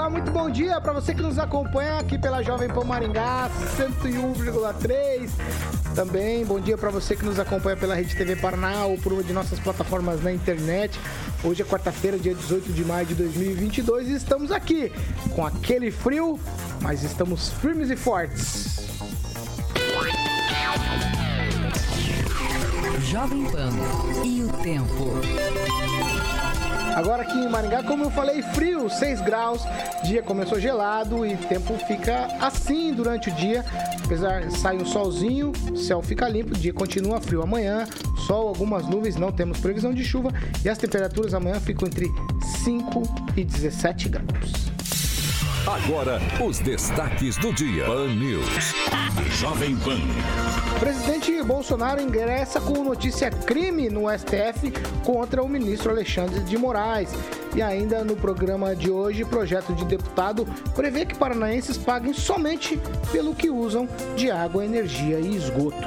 Olá, muito bom dia para você que nos acompanha aqui pela Jovem Pan Maringá 101,3. Também bom dia para você que nos acompanha pela Rede TV Paraná ou por uma de nossas plataformas na internet. Hoje é quarta-feira, dia 18 de maio de 2022 e estamos aqui com aquele frio, mas estamos firmes e fortes. Jovem Pan e o tempo. Agora aqui em Maringá, como eu falei, frio, 6 graus, dia começou gelado e tempo fica assim durante o dia. Apesar sair um solzinho, céu fica limpo, o dia continua frio. Amanhã, sol, algumas nuvens, não temos previsão de chuva e as temperaturas amanhã ficam entre 5 e 17 graus. Agora, os destaques do dia. Pan News. Jovem Pan. Presidente Bolsonaro ingressa com notícia crime no STF contra o ministro Alexandre de Moraes. E ainda no programa de hoje, projeto de deputado prevê que paranaenses paguem somente pelo que usam de água, energia e esgoto.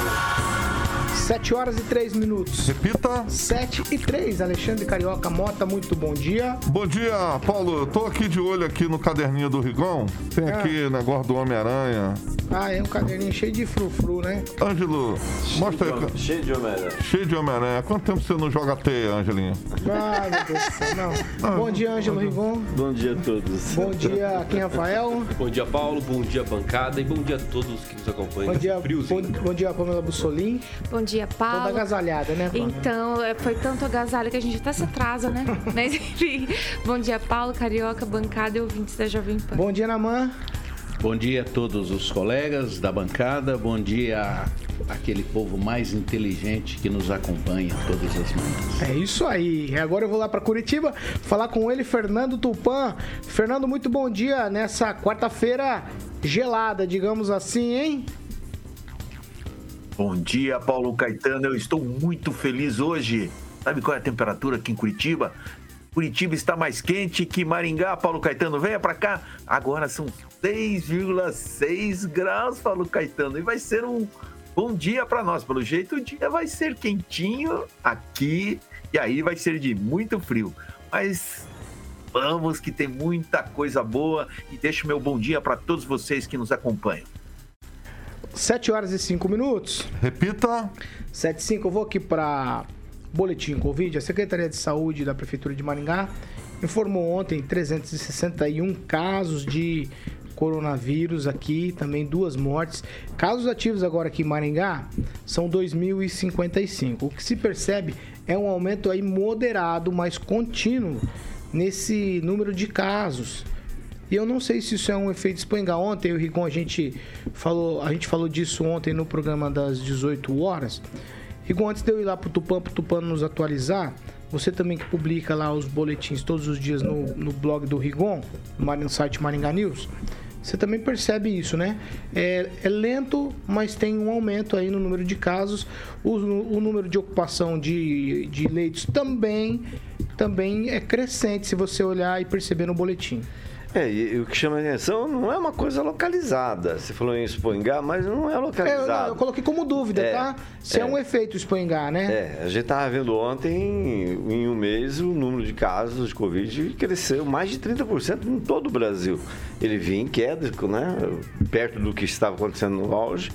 7 horas e 3 minutos. Repita. 7 e 3. Alexandre Carioca Mota, muito bom dia. Bom dia, Paulo. Eu tô aqui de olho aqui no caderninho do Rigon. Tem Ah. aqui o negócio do Homem-Aranha. Ah, é um caderninho cheio de frufru, né? Ângelo, mostra aí. Cheio de Homem-Aranha. Cheio de Homem-Aranha. Há Quanto tempo você não joga teia, Angelinho? Ah, meu Deus do céu, não. Bom dia, Ângelo Rigon. Bom dia a todos. Bom dia, aqui Rafael. Bom dia, Paulo. Bom dia, bancada. E bom dia a todos que nos acompanham. Bom dia, bom, Friozinho. bom dia, Pamela Bussolim. Bom dia, Toda Paulo. agasalhada, né, Pamela? Então, é, foi tanto agasalho que a gente até se atrasa, né? Mas enfim, bom dia, Paulo, Carioca, bancada e ouvintes da Jovem Pan. Bom dia, Namã. Bom dia a todos os colegas da bancada, bom dia àquele povo mais inteligente que nos acompanha todas as manhãs. É isso aí. Agora eu vou lá para Curitiba falar com ele, Fernando Tupan. Fernando, muito bom dia nessa quarta-feira gelada, digamos assim, hein? Bom dia, Paulo Caetano. Eu estou muito feliz hoje. Sabe qual é a temperatura aqui em Curitiba? Curitiba está mais quente que Maringá, Paulo Caetano. Venha para cá. Agora são 6,6 graus, Paulo Caetano. E vai ser um bom dia para nós. Pelo jeito, o dia vai ser quentinho aqui. E aí vai ser de muito frio. Mas vamos que tem muita coisa boa. E deixo meu bom dia para todos vocês que nos acompanham. 7 horas e 5 minutos. Repita. 7 e 5, eu vou aqui para Boletim Covid. A Secretaria de Saúde da Prefeitura de Maringá informou ontem 361 casos de coronavírus aqui, também duas mortes. Casos ativos agora aqui em Maringá são 2.055. O que se percebe é um aumento aí moderado, mas contínuo nesse número de casos. E eu não sei se isso é um efeito espangar. Ontem, o Rigon, a gente falou, a gente falou disso ontem no programa das 18 horas. Rigon, antes de eu ir lá pro Tupã, pro Tupã nos atualizar, você também que publica lá os boletins todos os dias no, no blog do Rigon, no site Maringá News, você também percebe isso, né? É, é lento, mas tem um aumento aí no número de casos. O, o número de ocupação de, de leitos também, também é crescente, se você olhar e perceber no boletim. É, e, e o que chama a atenção não é uma coisa localizada. Você falou em Espoingá, mas não é É, eu, localizado. não, eu coloquei como dúvida, É, tá? Se é, é. um efeito espoengar, né? É, a gente estava vendo ontem, em um mês, o número de casos de Covid cresceu mais de 30% em todo o Brasil. Ele vinha em queda, né? Perto do que estava acontecendo no auge.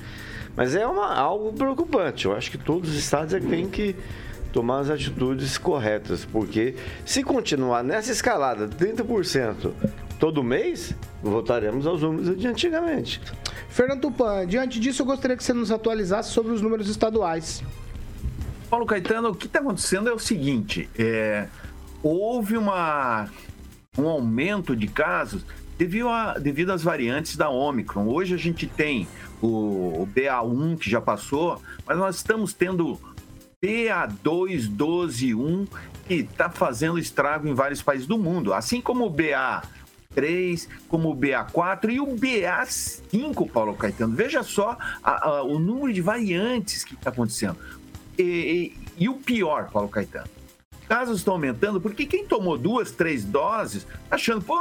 Mas é uma, algo preocupante. Eu acho que todos os estados é que têm que tomar as atitudes corretas, porque se continuar nessa escalada, 30% todo mês, voltaremos aos números de antigamente. Fernando Tupan, diante disso eu gostaria que você nos atualizasse sobre os números estaduais. Paulo Caetano, o que está acontecendo é o seguinte: é, houve uma um aumento de casos devido, a, devido às variantes da Omicron. Hoje a gente tem o, o BA1 que já passou, mas nós estamos tendo BA2.12.1 que está fazendo estrago em vários países do mundo, assim como o BA3, como o BA4 e o BA5, Paulo Caetano. Veja só a, a, o número de variantes que está acontecendo. E, e, e, o pior, Paulo Caetano, casos estão aumentando porque quem tomou duas, três doses, tá achando, pô,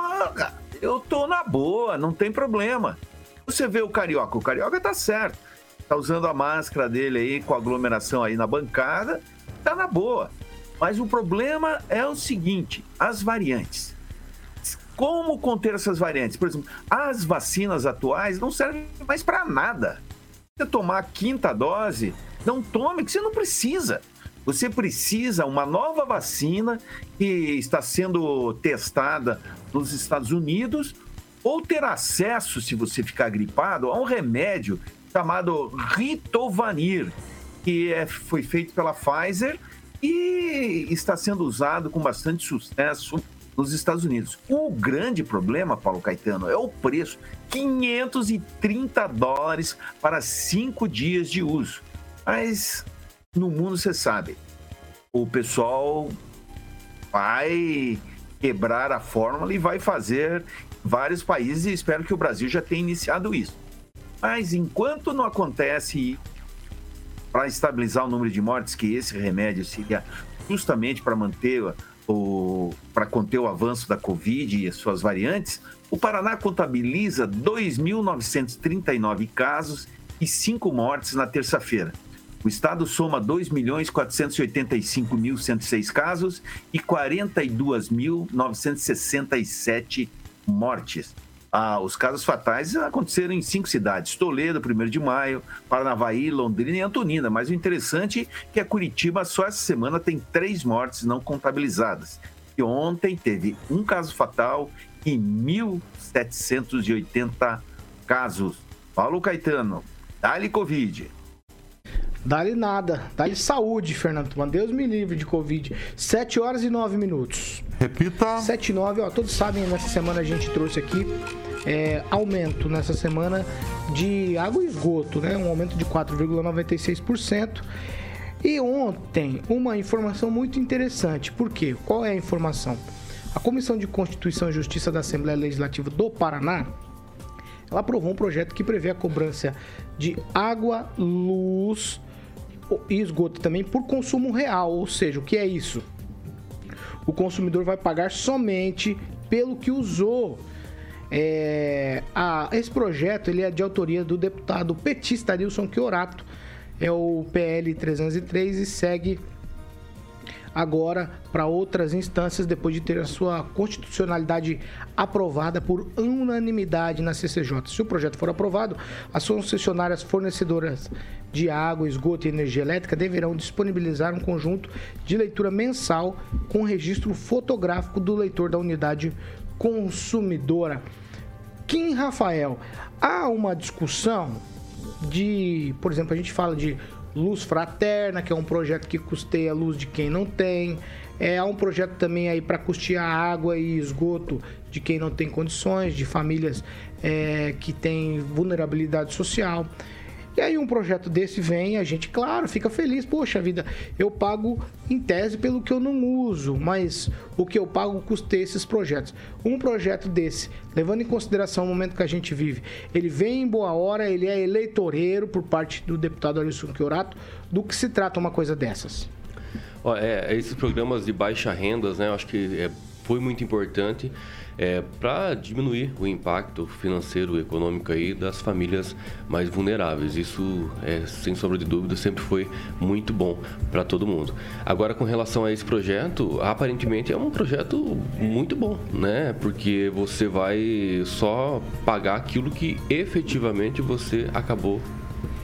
eu tô na boa, não tem problema. Você vê o Carioca, o Carioca tá certo. Tá usando a máscara dele aí, com aglomeração aí na bancada, tá na boa. Mas o problema é o seguinte: as variantes. Como conter essas variantes? Por exemplo, as vacinas atuais não servem mais para nada. Você tomar a quinta dose, não tome, que você não precisa. Você precisa uma nova vacina que está sendo testada nos Estados Unidos ou ter acesso, se você ficar gripado, a um remédio chamado Ritovanir, que é, foi feito pela Pfizer e está sendo usado com bastante sucesso nos Estados Unidos. O grande problema, Paulo Caetano, é o preço: 530 dólares para cinco dias de uso. Mas no mundo, você sabe, o pessoal vai quebrar a fórmula e vai fazer vários países e espero que o Brasil já tenha iniciado isso. Mas enquanto não acontece para estabilizar o número de mortes, que esse remédio seria justamente para manter para conter o avanço da Covid e as suas variantes, o Paraná contabiliza 2.939 casos e 5 mortes na terça-feira. O estado soma 2.485.106 casos e 42.967 mortes. Ah, os casos fatais aconteceram em cinco cidades: Toledo, 1 de maio, Paranavaí, Londrina e Antonina. Mas o interessante é que a Curitiba só essa semana tem três mortes não contabilizadas. E ontem teve um caso fatal e 1.780 casos. Paulo Caetano, dá-lhe Covid. Dá-lhe nada. Dá-lhe saúde, Fernando Tupan. Deus me livre de Covid. 7 horas e 9 minutos. Repita. 7 e 9, ó. Todos sabem, nessa semana a gente trouxe aqui é, aumento nessa semana de água e esgoto, né? Um aumento de 4,96%. E ontem, uma informação muito interessante. Por quê? Qual é a informação? A Comissão de Constituição e Justiça da Assembleia Legislativa do Paraná ela aprovou um projeto que prevê a cobrança de água, luz, e esgoto também por consumo real, ou seja, o que é isso? O consumidor vai pagar somente pelo que usou. É, a, esse projeto ele é de autoria do deputado petista Nilson Chiorato, é o PL 303 e segue agora para outras instâncias depois de ter a sua constitucionalidade aprovada por unanimidade na CCJ. Se o projeto for aprovado, as concessionárias fornecedoras de água, esgoto e energia elétrica deverão disponibilizar um conjunto de leitura mensal com registro fotográfico do leitor da unidade consumidora. Kim Rafael, há uma discussão de, por exemplo, a gente fala de Luz Fraterna, que é um projeto que custeia a luz de quem não tem. É há um projeto também aí para custear água e esgoto de quem não tem condições, de famílias é, que têm vulnerabilidade social. E aí um projeto desse vem, a gente, claro, fica feliz. Poxa vida, eu pago em tese pelo que eu não uso, mas o que eu pago custeia esses projetos. Um projeto desse, levando em consideração o momento que a gente vive, ele vem em boa hora, ele é eleitoreiro por parte do deputado Alisson Chiorato. Do que se trata uma coisa dessas? É, esses programas de baixa rendas, né? Eu acho que é, foi muito importante é, para diminuir o impacto financeiro e econômico aí das famílias mais vulneráveis. Isso, é, sem sombra de dúvida, sempre foi muito bom para todo mundo. Agora, com relação a esse projeto, aparentemente é um projeto muito bom, né? Porque você vai só pagar aquilo que efetivamente você acabou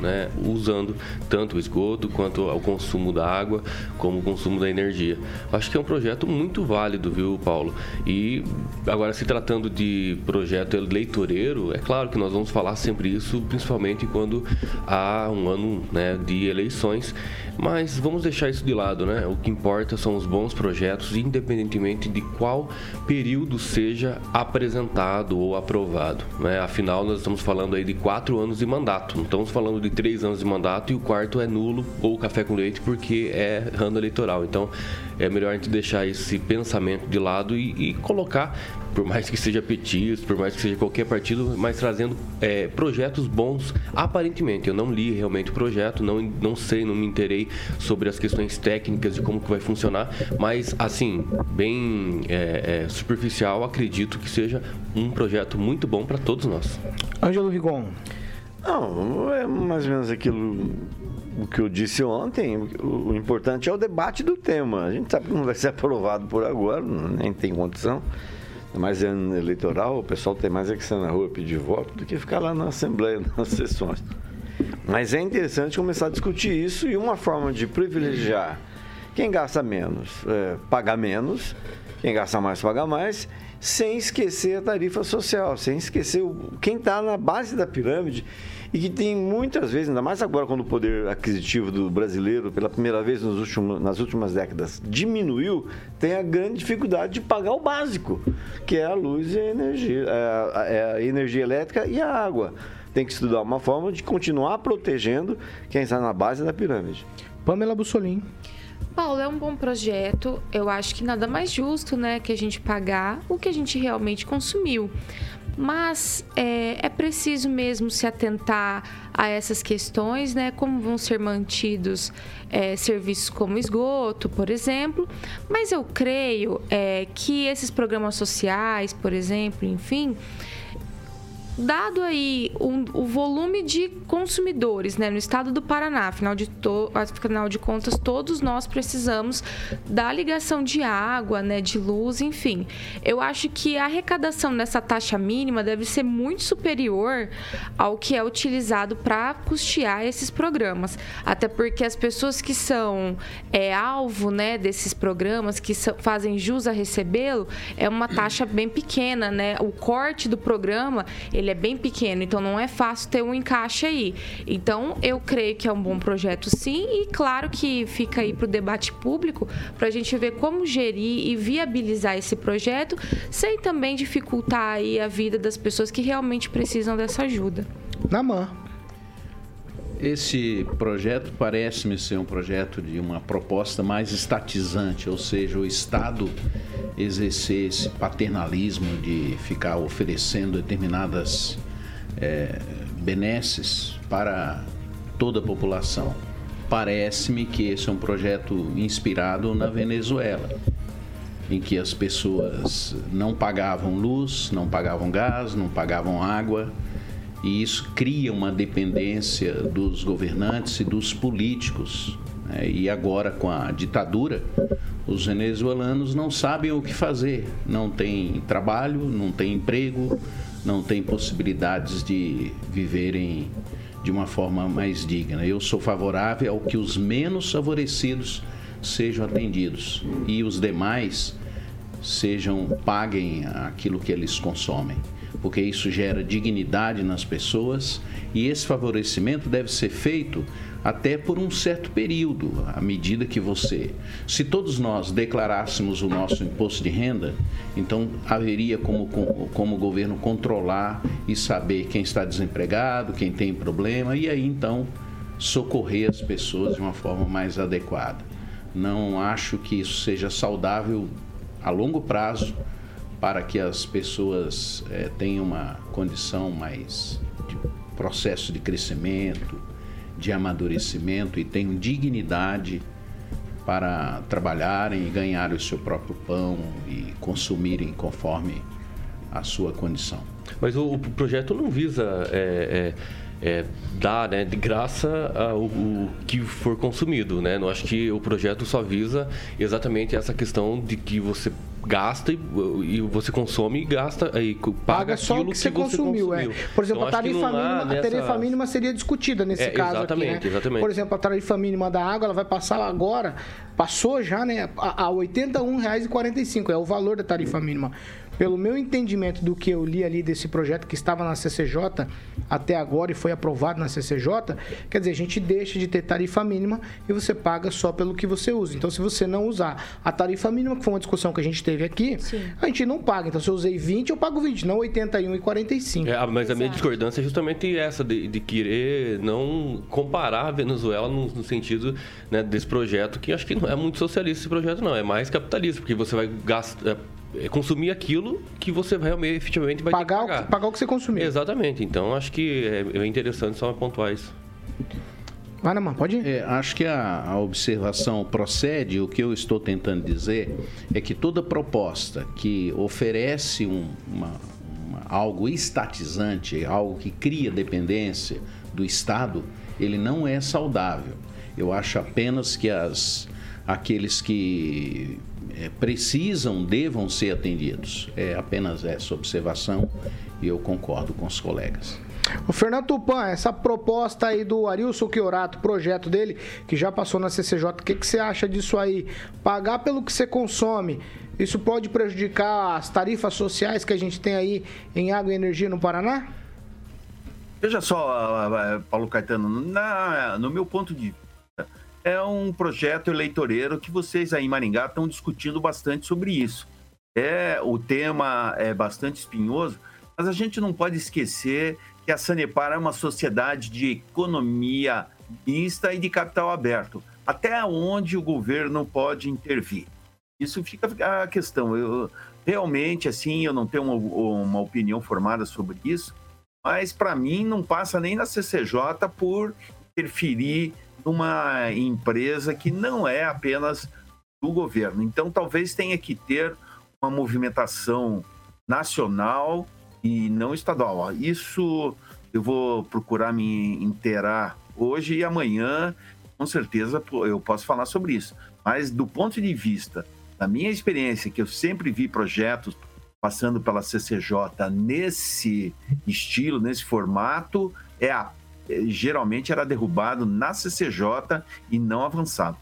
né, usando tanto o esgoto quanto o consumo da água, como o consumo da energia. Acho que é um projeto muito válido, viu, Paulo? E agora, se tratando de projeto eleitoreiro, é claro que nós vamos falar sempre isso, principalmente quando há um ano né, de eleições, mas vamos deixar isso de lado, né? O que importa são os bons projetos, independentemente de qual período seja apresentado ou aprovado. Né? Afinal, nós estamos falando aí de quatro anos de mandato, não estamos falando de três anos de mandato e o quarto é nulo ou café com leite porque é ano eleitoral. Então, é melhor a gente deixar esse pensamento de lado e, e colocar por mais que seja petista, por mais que seja qualquer partido, mas trazendo é, projetos bons, aparentemente. Eu não li realmente o projeto, não, não sei, não me interei sobre as questões técnicas de como que vai funcionar, mas, assim, bem é, é, superficial, acredito que seja um projeto muito bom para todos nós. Ângelo Rigon. Não, é mais ou menos aquilo o que eu disse ontem, o, importante é o debate do tema. A gente sabe que não vai ser aprovado por agora, nem tem condição mais ano eleitoral, o pessoal tem mais é que sair na rua pedir voto do que ficar lá na Assembleia, nas sessões. Mas é interessante começar a discutir isso e uma forma de privilegiar quem gasta menos, é, paga menos, quem gasta mais, paga mais, sem esquecer a tarifa social, sem esquecer o, quem está na base da pirâmide e que tem muitas vezes, ainda mais agora quando o poder aquisitivo do brasileiro, pela primeira vez últimos, nas últimas décadas, diminuiu, tem a grande dificuldade de pagar o básico, que é a luz e a energia, é, é a energia elétrica e a água. Tem que estudar uma forma de continuar protegendo quem está na base da pirâmide. Pamela Bussolim. Paulo, é um bom projeto. Eu acho que nada mais justo, né, que a gente pagar o que a gente realmente consumiu. Mas é, é, preciso mesmo se atentar a essas questões, né? Como vão ser mantidos é, serviços como esgoto, por exemplo. Mas eu creio é, que esses programas sociais, por exemplo, enfim, dado aí um, o volume de consumidores né, no estado do Paraná, afinal de, to, afinal de contas, todos nós precisamos da ligação de água, né, de luz, enfim. Eu acho que a arrecadação nessa taxa mínima deve ser muito superior ao que é utilizado para custear esses programas. Até porque as pessoas que são é, alvo né, desses programas, que são, fazem jus a recebê-lo, é uma taxa bem pequena. Né? O corte do programa ele é bem pequeno, então não é fácil ter um encaixe aí. Então, eu creio que é um bom projeto sim, e claro que fica aí para o debate público, para a gente ver como gerir e viabilizar esse projeto, sem também dificultar aí a vida das pessoas que realmente precisam dessa ajuda. Namã. Esse projeto parece-me ser um projeto de uma proposta mais estatizante, ou seja, o Estado exercer esse paternalismo de ficar oferecendo determinadas é, benesses para toda a população. Parece-me que esse é um projeto inspirado na Venezuela, em que as pessoas não pagavam luz, não pagavam gás, não pagavam água e isso cria uma dependência dos governantes e dos políticos. Né? E agora, com a ditadura, os venezuelanos não sabem o que fazer, não têm trabalho, não têm emprego, não têm possibilidades de viverem de uma forma mais digna. Eu sou favorável ao que os menos favorecidos sejam atendidos e os demais sejam paguem aquilo que eles consomem porque isso gera dignidade nas pessoas e esse favorecimento deve ser feito até por um certo período, à medida que você. Se todos nós declarássemos o nosso imposto de renda, então haveria como, como o governo controlar e saber quem está desempregado, quem tem problema, e aí então socorrer as pessoas de uma forma mais adequada. Não acho que isso seja saudável a longo prazo para que as pessoas é, tenham uma condição mais de processo de crescimento, de amadurecimento e tenham dignidade para trabalharem e ganhar o seu próprio pão e consumirem conforme a sua condição. Mas o, o projeto não visa é, é é, dar né, de graça a, o, o, que for consumido. Né? Eu acho que o projeto só visa exatamente essa questão de que você gasta e, e você consome e gasta e paga, Paga só o que, você consumiu, é. Por exemplo, Então, a que tarifa, mínima, a nessa- tarifa mínima seria discutida nesse É, caso exatamente, aqui, né? exatamente. Por exemplo, a tarifa mínima da água, ela vai passar agora, passou já, né, a, a R$ 81,45, é o valor da tarifa mínima. Pelo meu entendimento do que eu li ali desse projeto que estava na CCJ até agora e foi aprovado na CCJ, quer dizer, a gente deixa de ter tarifa mínima e você paga só pelo que você usa. Então, se você não usar a tarifa mínima, que foi uma discussão que a gente teve aqui, a gente não paga. Então, se eu usei 20, eu pago 20, não 81,45. É, mas a minha discordância é justamente essa, de, de querer não comparar a Venezuela no, no sentido né, desse projeto, que acho que não é muito socialista esse projeto, não. É mais capitalista, porque você vai gastar, é, consumir aquilo que você realmente, efetivamente, vai Pagar ter o que pagar. pagar o que você consumiu. Exatamente. Então, acho que é, é interessante só pontuar isso. Vai na mão, pode ir? É, acho que a, a observação procede. O que eu estou tentando dizer é que toda proposta que oferece um- uma- uma- algo estatizante, algo que cria dependência do Estado, ele não é saudável. Eu acho apenas que as, aqueles que é, precisam devam ser atendidos. É apenas essa observação e eu concordo com os colegas. O Fernando Tupan, essa proposta aí do Arilson Chiorato, projeto dele, que já passou na CCJ, o que, que você acha disso aí? Pagar pelo que você consome, isso pode prejudicar as tarifas sociais que a gente tem aí em água e energia no Paraná? Veja só, ah, ah, Paulo Caetano, na- no meu ponto de vista, é um projeto eleitoreiro que vocês aí em Maringá estão discutindo bastante sobre isso. É, o tema é bastante espinhoso, mas a gente não pode esquecer que a Sanepar é uma sociedade de economia mista e de capital aberto. Até onde o governo pode intervir? Isso fica a questão. Eu, realmente, assim, eu não tenho uma, uma opinião formada sobre isso, mas para mim não passa nem na CCJ por interferir numa empresa que não é apenas do governo. Então, talvez tenha que ter uma movimentação nacional e não estadual. Isso eu vou procurar me inteirar hoje e amanhã, com certeza eu posso falar sobre isso. Mas do ponto de vista da minha experiência, que eu sempre vi projetos passando pela CCJ nesse estilo, nesse formato, é a, geralmente era derrubado na CCJ e não avançado.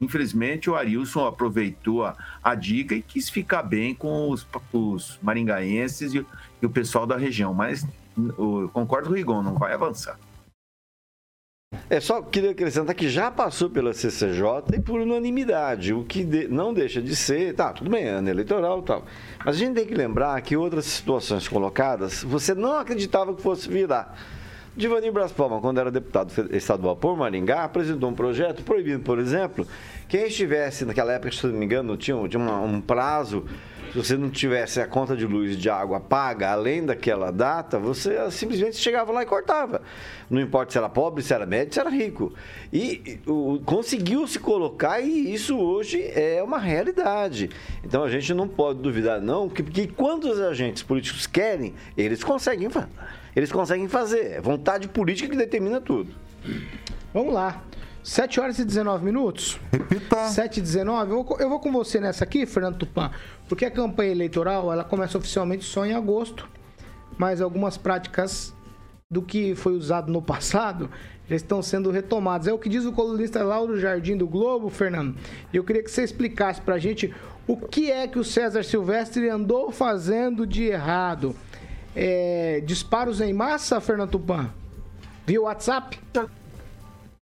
Infelizmente, o Arilson aproveitou a, dica e quis ficar bem com os, os maringaenses e, o- e o pessoal da região, mas eu concordo com o Rigon, não vai avançar. É só queria acrescentar que já passou pela CCJ e por unanimidade, o que de- não deixa de ser, tá, tudo bem, ano eleitoral e tal. Mas a gente tem que lembrar que outras situações colocadas, você não acreditava que fosse virar. Divanir Bras Palma, quando era deputado estadual por Maringá, apresentou um projeto proibindo, por exemplo, quem estivesse naquela época, se não me engano, tinha, tinha uma- um prazo, se você não tivesse a conta de luz e de água paga além daquela data, você simplesmente chegava lá e cortava. Não importa se era pobre, se era médio, se era rico. E conseguiu se colocar e isso hoje é uma realidade. Então a gente não pode duvidar, não, que, que quando os agentes políticos querem, eles conseguem. Eles conseguem fazer. É vontade política que determina tudo. Vamos lá. 7 horas e 19 minutos. Repita. 7 e 19. Eu vou, eu vou com você nessa aqui, Fernando Tupan, porque a campanha eleitoral ela começa oficialmente só em agosto, mas algumas práticas do que foi usado no passado já estão sendo retomadas. É o que diz o colunista Lauro Jardim do Globo, Fernando. E eu queria que você explicasse pra gente o que é que o César Silvestre andou fazendo de errado. É, disparos em massa, Fernando Tupan? Via WhatsApp?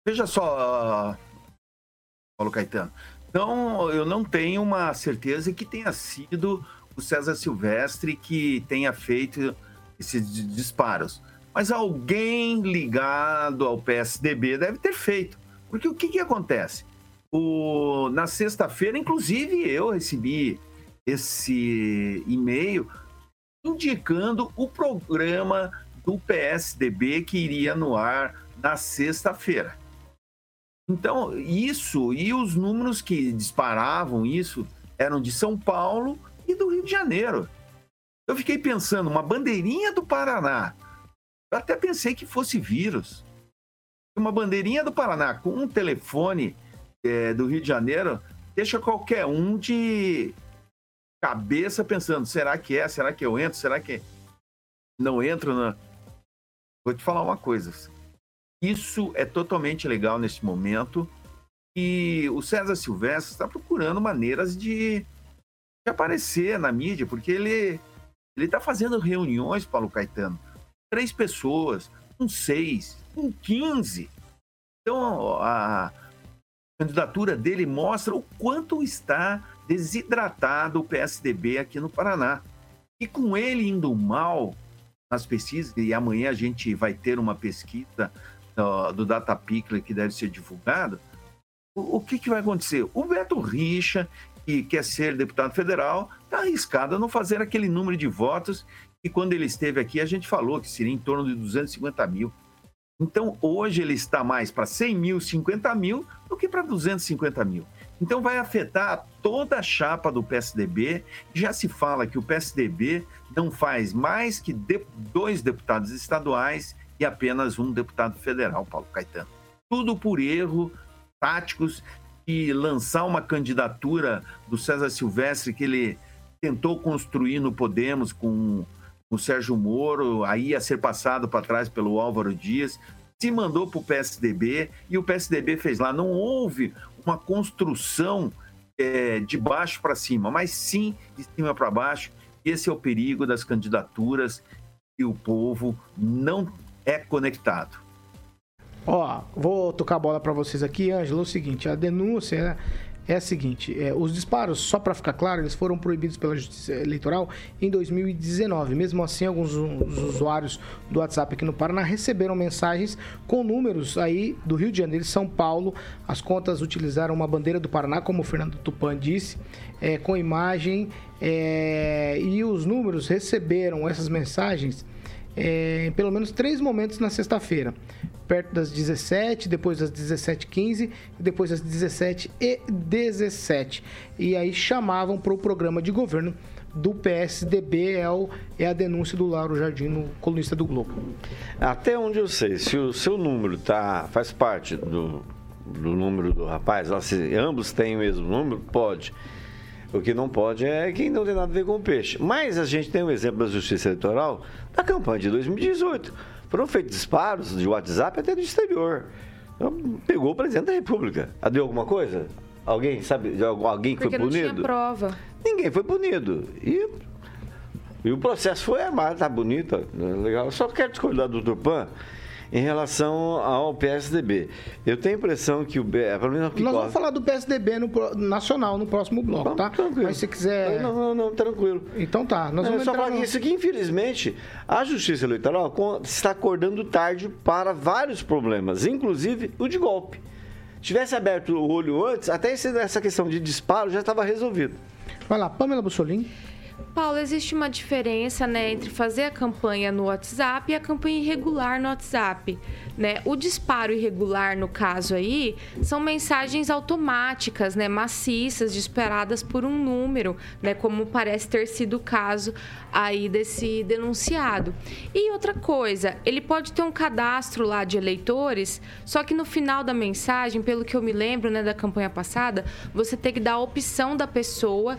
Veja só, Paulo Caetano. Então, eu não tenho uma certeza que tenha sido o César Silvestre que tenha feito esses di- disparos. Mas alguém ligado ao PSDB deve ter feito. Porque o que, que acontece? O, na sexta-feira, inclusive, eu recebi esse e-mail indicando o programa do PSDB que iria no ar na sexta-feira. Então, isso e os números que disparavam isso eram de São Paulo e do Rio de Janeiro. Eu fiquei pensando, uma bandeirinha do Paraná Eu até pensei que fosse vírus. Uma bandeirinha do Paraná com um telefone é, do Rio de Janeiro deixa qualquer um de cabeça pensando: será que é? Será que eu entro? Será que não entro? Na... Vou te falar uma coisa. Isso é totalmente legal nesse momento. E o César Silvestre está procurando maneiras de, de aparecer na mídia, porque ele ele está fazendo reuniões, Paulo Caetano, três pessoas, com seis, com quinze. Então, a candidatura dele mostra o quanto está desidratado o PSDB aqui no Paraná. E com ele indo mal nas pesquisas, e amanhã a gente vai ter uma pesquisa do, do Data Pickler que deve ser divulgada, o, o que, que vai acontecer? O Beto Richa, que quer ser deputado federal, está arriscado a não fazer aquele número de votos e quando ele esteve aqui a gente falou que seria em torno de 250 mil. Então hoje ele está mais para 100 mil, 50 mil do que para 250 mil. Então vai afetar toda a chapa do PSDB. Já se fala que o PSDB não faz mais que dois deputados estaduais e apenas um deputado federal, Paulo Caetano. Tudo por erro táticos e lançar uma candidatura do César Silvestre que ele tentou construir no Podemos com o Sérgio Moro, aí ia ser passado para trás pelo Álvaro Dias, se mandou para o PSDB e o PSDB fez lá. Não houve uma construção é, de baixo para cima, mas sim de cima para baixo. Esse é o perigo das candidaturas e o povo não é conectado. Ó, vou tocar a bola para vocês aqui, Ângelo. É o seguinte: a denúncia é a seguinte: é, os disparos, só para ficar claro, eles foram proibidos pela Justiça Eleitoral em 2019. Mesmo assim, alguns usuários do WhatsApp aqui no Paraná receberam mensagens com números aí do Rio de Janeiro e São Paulo. As contas utilizaram uma bandeira do Paraná, como o Fernando Tupan disse, é, com imagem. É, e os números receberam essas mensagens é, em pelo menos três momentos na sexta-feira perto das 17, depois das 17h15 e depois das 17h17. E aí chamavam para o programa de governo do PSDB, é, o, é a denúncia do Lauro Jardim, colunista do Globo. Até onde eu sei, se o seu número tá, faz parte do, do número do rapaz, se ambos têm o mesmo número, pode. O que não pode é quem não tem nada a ver com o peixe. Mas a gente tem um exemplo da Justiça Eleitoral da campanha de 2018 foram feitos disparos de WhatsApp até do exterior. Então, pegou o presidente da República. Deu alguma coisa? Alguém sabe alguém que Porque foi punido? Não tinha prova. Ninguém foi punido. E, e o processo foi armado, tá bonito, legal. Só quero discordar do Turpan em relação ao PSDB. Eu tenho a impressão que o é, pelo menos Nós vamos falar do PSDB no, nacional no próximo bloco, tá? Tranquilo. Mas se quiser. Não, não, não, tranquilo. Então tá. Nós vamos só falar no... isso que, infelizmente, a Justiça Eleitoral está acordando tarde para vários problemas, inclusive o de golpe. Tivesse aberto o olho antes, até essa questão de disparo já estava resolvido. Vai lá, Pamela Bussolini. Paulo, existe uma diferença né, entre fazer a campanha no WhatsApp e a campanha irregular no WhatsApp. Né? O disparo irregular, no caso aí, são mensagens automáticas, né, maciças, disparadas por um número, né, como parece ter sido o caso aí desse denunciado. E outra coisa, ele pode ter um cadastro lá de eleitores, só que no final da mensagem, pelo que eu me lembro né, da campanha passada, você tem que dar a opção da pessoa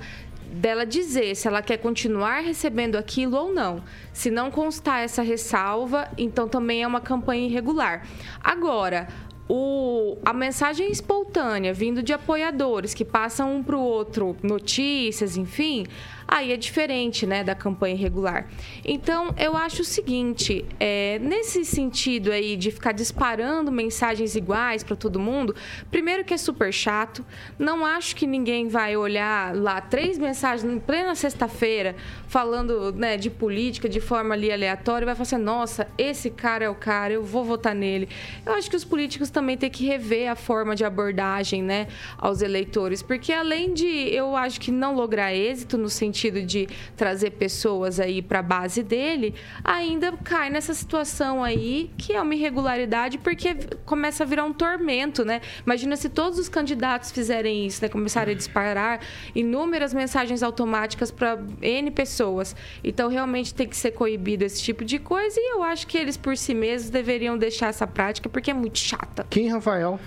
dela dizer se ela quer continuar recebendo aquilo ou não. Se não constar essa ressalva, então também é uma campanha irregular. Agora, o, a mensagem espontânea vindo de apoiadores que passam um para o outro notícias, enfim, aí é diferente, né, da campanha regular. Então, eu acho o seguinte, é, nesse sentido aí de ficar disparando mensagens iguais para todo mundo, primeiro que é super chato, não acho que ninguém vai olhar lá três mensagens em plena sexta-feira falando, né, de política de forma ali aleatória e vai falar assim, nossa, esse cara é o cara, eu vou votar nele. Eu acho que os políticos também têm que rever a forma de abordagem, né, aos eleitores, porque além de, eu acho que não lograr êxito no sentido sentido de trazer pessoas aí para a base dele, ainda cai nessa situação aí que é uma irregularidade porque começa a virar um tormento, né? Imagina se todos os candidatos fizerem isso, né? Começarem a disparar inúmeras mensagens automáticas para N pessoas. Então, realmente tem que ser coibido esse tipo de coisa e eu acho que eles por si mesmos deveriam deixar essa prática porque é muito chata. Quem, Rafael?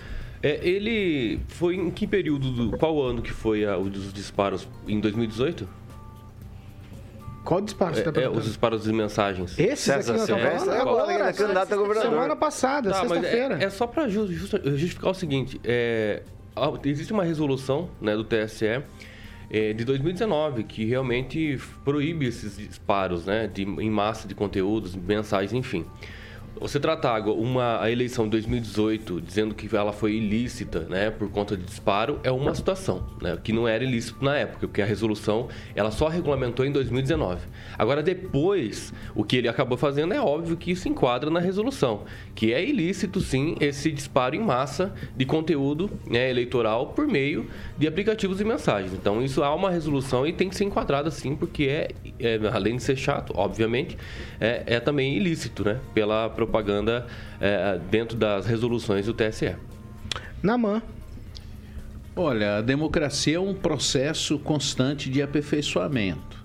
É, ele foi em que período, do, qual ano que foi a, os disparos? Em 2018? Qual disparo você tá É, é, perguntando? os disparos de mensagens. Esses aqui César Silvestre, falando agora é agora. candidato a governador. Semana passada, Tá, sexta-feira. É, é só para justificar o seguinte: é, existe uma resolução né, do TSE é, de 2019 que realmente proíbe esses disparos né, de, em massa de conteúdos, mensagens, enfim. Você tratar uma, a eleição de 2018 dizendo que ela foi ilícita né, por conta de disparo é uma situação, né, que não era ilícito na época, porque a resolução ela só regulamentou em 2019. Agora, depois, o que ele acabou fazendo é óbvio que isso enquadra na resolução, que é ilícito sim esse disparo em massa de conteúdo né, eleitoral por meio de aplicativos de mensagens. Então, isso há uma resolução e tem que ser enquadrada sim, porque é, é, além de ser chato, obviamente, é, é também ilícito, né, pela propaganda é, dentro das resoluções do TSE. Namã. Olha, a democracia é um processo constante de aperfeiçoamento.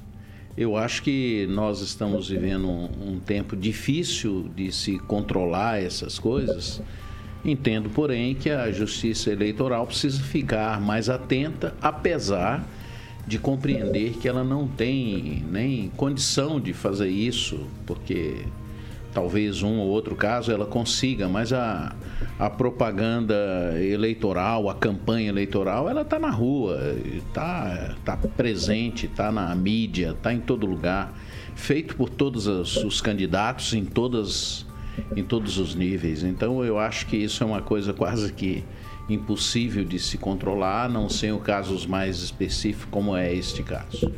Eu acho que nós estamos vivendo um, um tempo difícil de se controlar essas coisas. Entendo, porém, que a justiça eleitoral precisa ficar mais atenta, apesar de compreender que ela não tem nem condição de fazer isso, porque talvez um ou outro caso ela consiga, mas a, a propaganda eleitoral, a campanha eleitoral, ela está na rua, está tá presente, está na mídia, está em todo lugar, feito por todos os, os candidatos em todas em todos os níveis. Então eu acho que isso é uma coisa quase que impossível de se controlar, a não ser casos mais específicos como é este caso.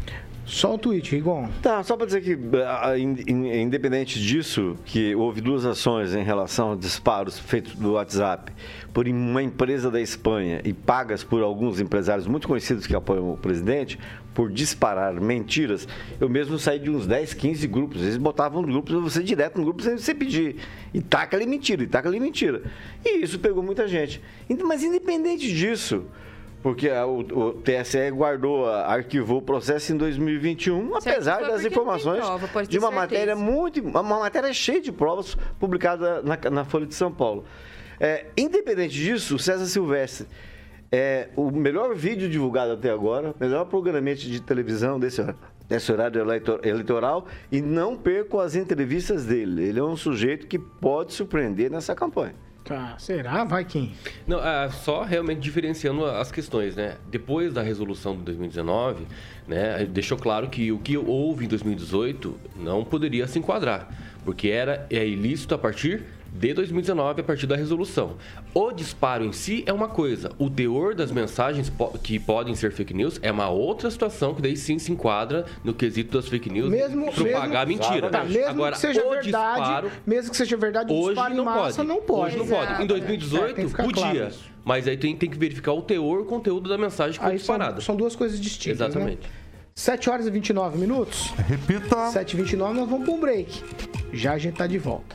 Só o tweet, Rigon. Tá, só para dizer que, ah, in- in- independente disso, que houve duas ações em relação a disparos feitos do WhatsApp por uma empresa da Espanha e pagas por alguns empresários muito conhecidos que apoiam o presidente, por disparar mentiras, eu mesmo saí de uns 10, 15 grupos. Eles botavam no grupo, você direto no grupo sem você pedir. E taca ali mentira, e taca ali mentira. E isso pegou muita gente. Então, Mas independente disso, porque a- o, o TSE guardou, arquivou o processo em 2021, Se apesar das informações prova, de uma certeza. matéria muito, uma matéria cheia de provas publicada na, na Folha de São Paulo. É, independente disso, o César Silvestre é o melhor vídeo divulgado até agora, melhor programete de televisão desse, desse horário eleitor- eleitoral e não perco as entrevistas dele. Ele é um sujeito que pode surpreender nessa campanha. Tá, será? Vai, Kim. Não, é, só realmente diferenciando as questões, né? Depois da resolução de 2019, né, deixou claro que o que houve em 2018 não poderia se enquadrar, porque era é ilícito a partir de 2019, a partir da resolução. O disparo em si é uma coisa, o teor das mensagens po- que podem ser fake news é uma outra situação que daí sim se enquadra no quesito das fake news Mesmo, propagar mesmo, mentira. Tá, mesmo Agora, que seja o verdade, disparo, mesmo que seja verdade, o Hoje disparo em não massa pode. não pode. Hoje não pode. Em É, 2018 tem que ficar podia. claro. Mas aí tem, tem que verificar o teor, o conteúdo da mensagem que foi Aí são, disparada. são duas coisas distintas. né? Exatamente. 7 horas e 29 minutos. Repita. 7 e 29 nós vamos para um break. Já a gente tá de volta.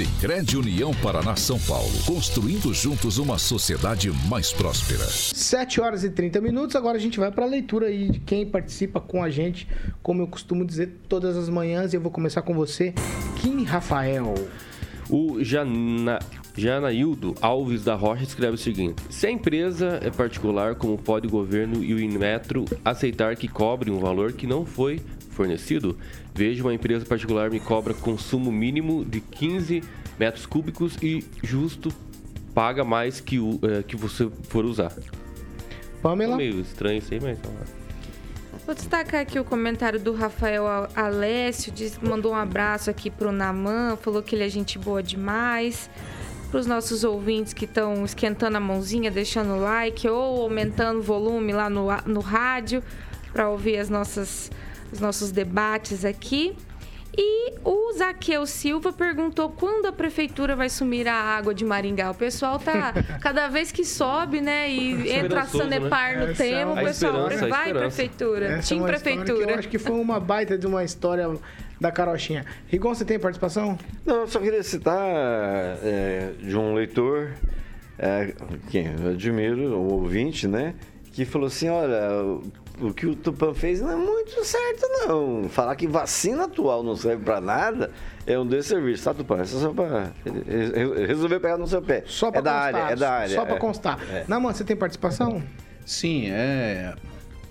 Sicredi União Paraná São Paulo. Construindo juntos uma sociedade mais próspera. 7 horas e 30 minutos. Agora a gente vai para a leitura aí de quem participa com a gente, como eu costumo dizer todas as manhãs. E eu vou começar com você, Kim Rafael. O Jana... Janaildo Alves da Rocha escreve o seguinte: Se a empresa é particular, como pode o governo e o Inmetro aceitar que cobre um valor que não foi fornecido? Veja uma empresa particular me cobra consumo mínimo de 15 metros cúbicos e justo paga mais que o eh, que você for usar. Pamela. Meio estranho isso aí, mas. Vou destacar aqui o comentário do Rafael Alessio, diz, mandou um abraço aqui pro Naman, falou que ele é gente boa demais. Para os nossos ouvintes que estão esquentando a mãozinha, deixando o like ou aumentando o volume lá no, no rádio para ouvir as nossas, os nossos debates aqui. E o Zaqueu Silva perguntou quando a prefeitura vai sumir a água de Maringá. O pessoal tá cada vez que sobe, né? E entra a Sanepar né? no tema, o pessoal vai prefeitura. Essa é Tim uma história que prefeitura. eu acho que foi uma baita de uma história da carochinha. Rigon, você tem participação? Não, eu só queria citar é, de um leitor, é, quem eu admiro, o ouvinte, né? Que falou assim, olha, o- que o Tupan fez não é muito certo, não. Falar que vacina atual não serve pra nada é um desserviço, tá, Tupan? Isso é só re- resolver pegar no seu pé. Só pra é da constar. área, é da área. Só pra é. constar. Naman, você tem participação? Sim, é.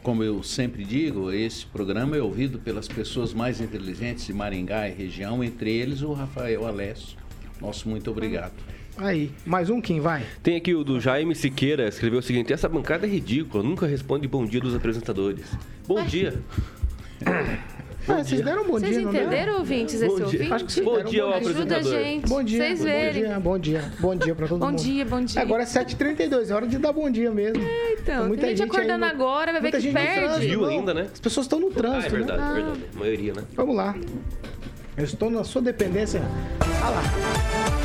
Como eu sempre digo, esse programa é ouvido pelas pessoas mais inteligentes de Maringá e região, entre eles o Rafael Alessio. Nosso muito obrigado. Aí, mais um Kim, vai. Tem aqui o do Jaime Siqueira, escreveu o seguinte: essa bancada é ridícula, nunca responde bom dia dos apresentadores. Bom dia. Ah, vocês deram um bom Vocês dia, não deram? entenderam, ouvintes, Bom esse dia. ouvinte? Acho que sim, Bom deram um dia ao Ajuda a gente. Bom dia, Vocês bom verem. dia, bom dia, bom dia pra todo Bom mundo. dia, bom dia. Agora é 7h32, é hora de dar bom dia mesmo. Então, tem gente acordando aí no- agora, vai ver muita que gente no perde. trânsito, Viu não. ainda, né? As pessoas estão no Ah, é trânsito, verdade, né? é verdade. A maioria, né? Vamos lá. Eu estou na sua dependência. Ah lá.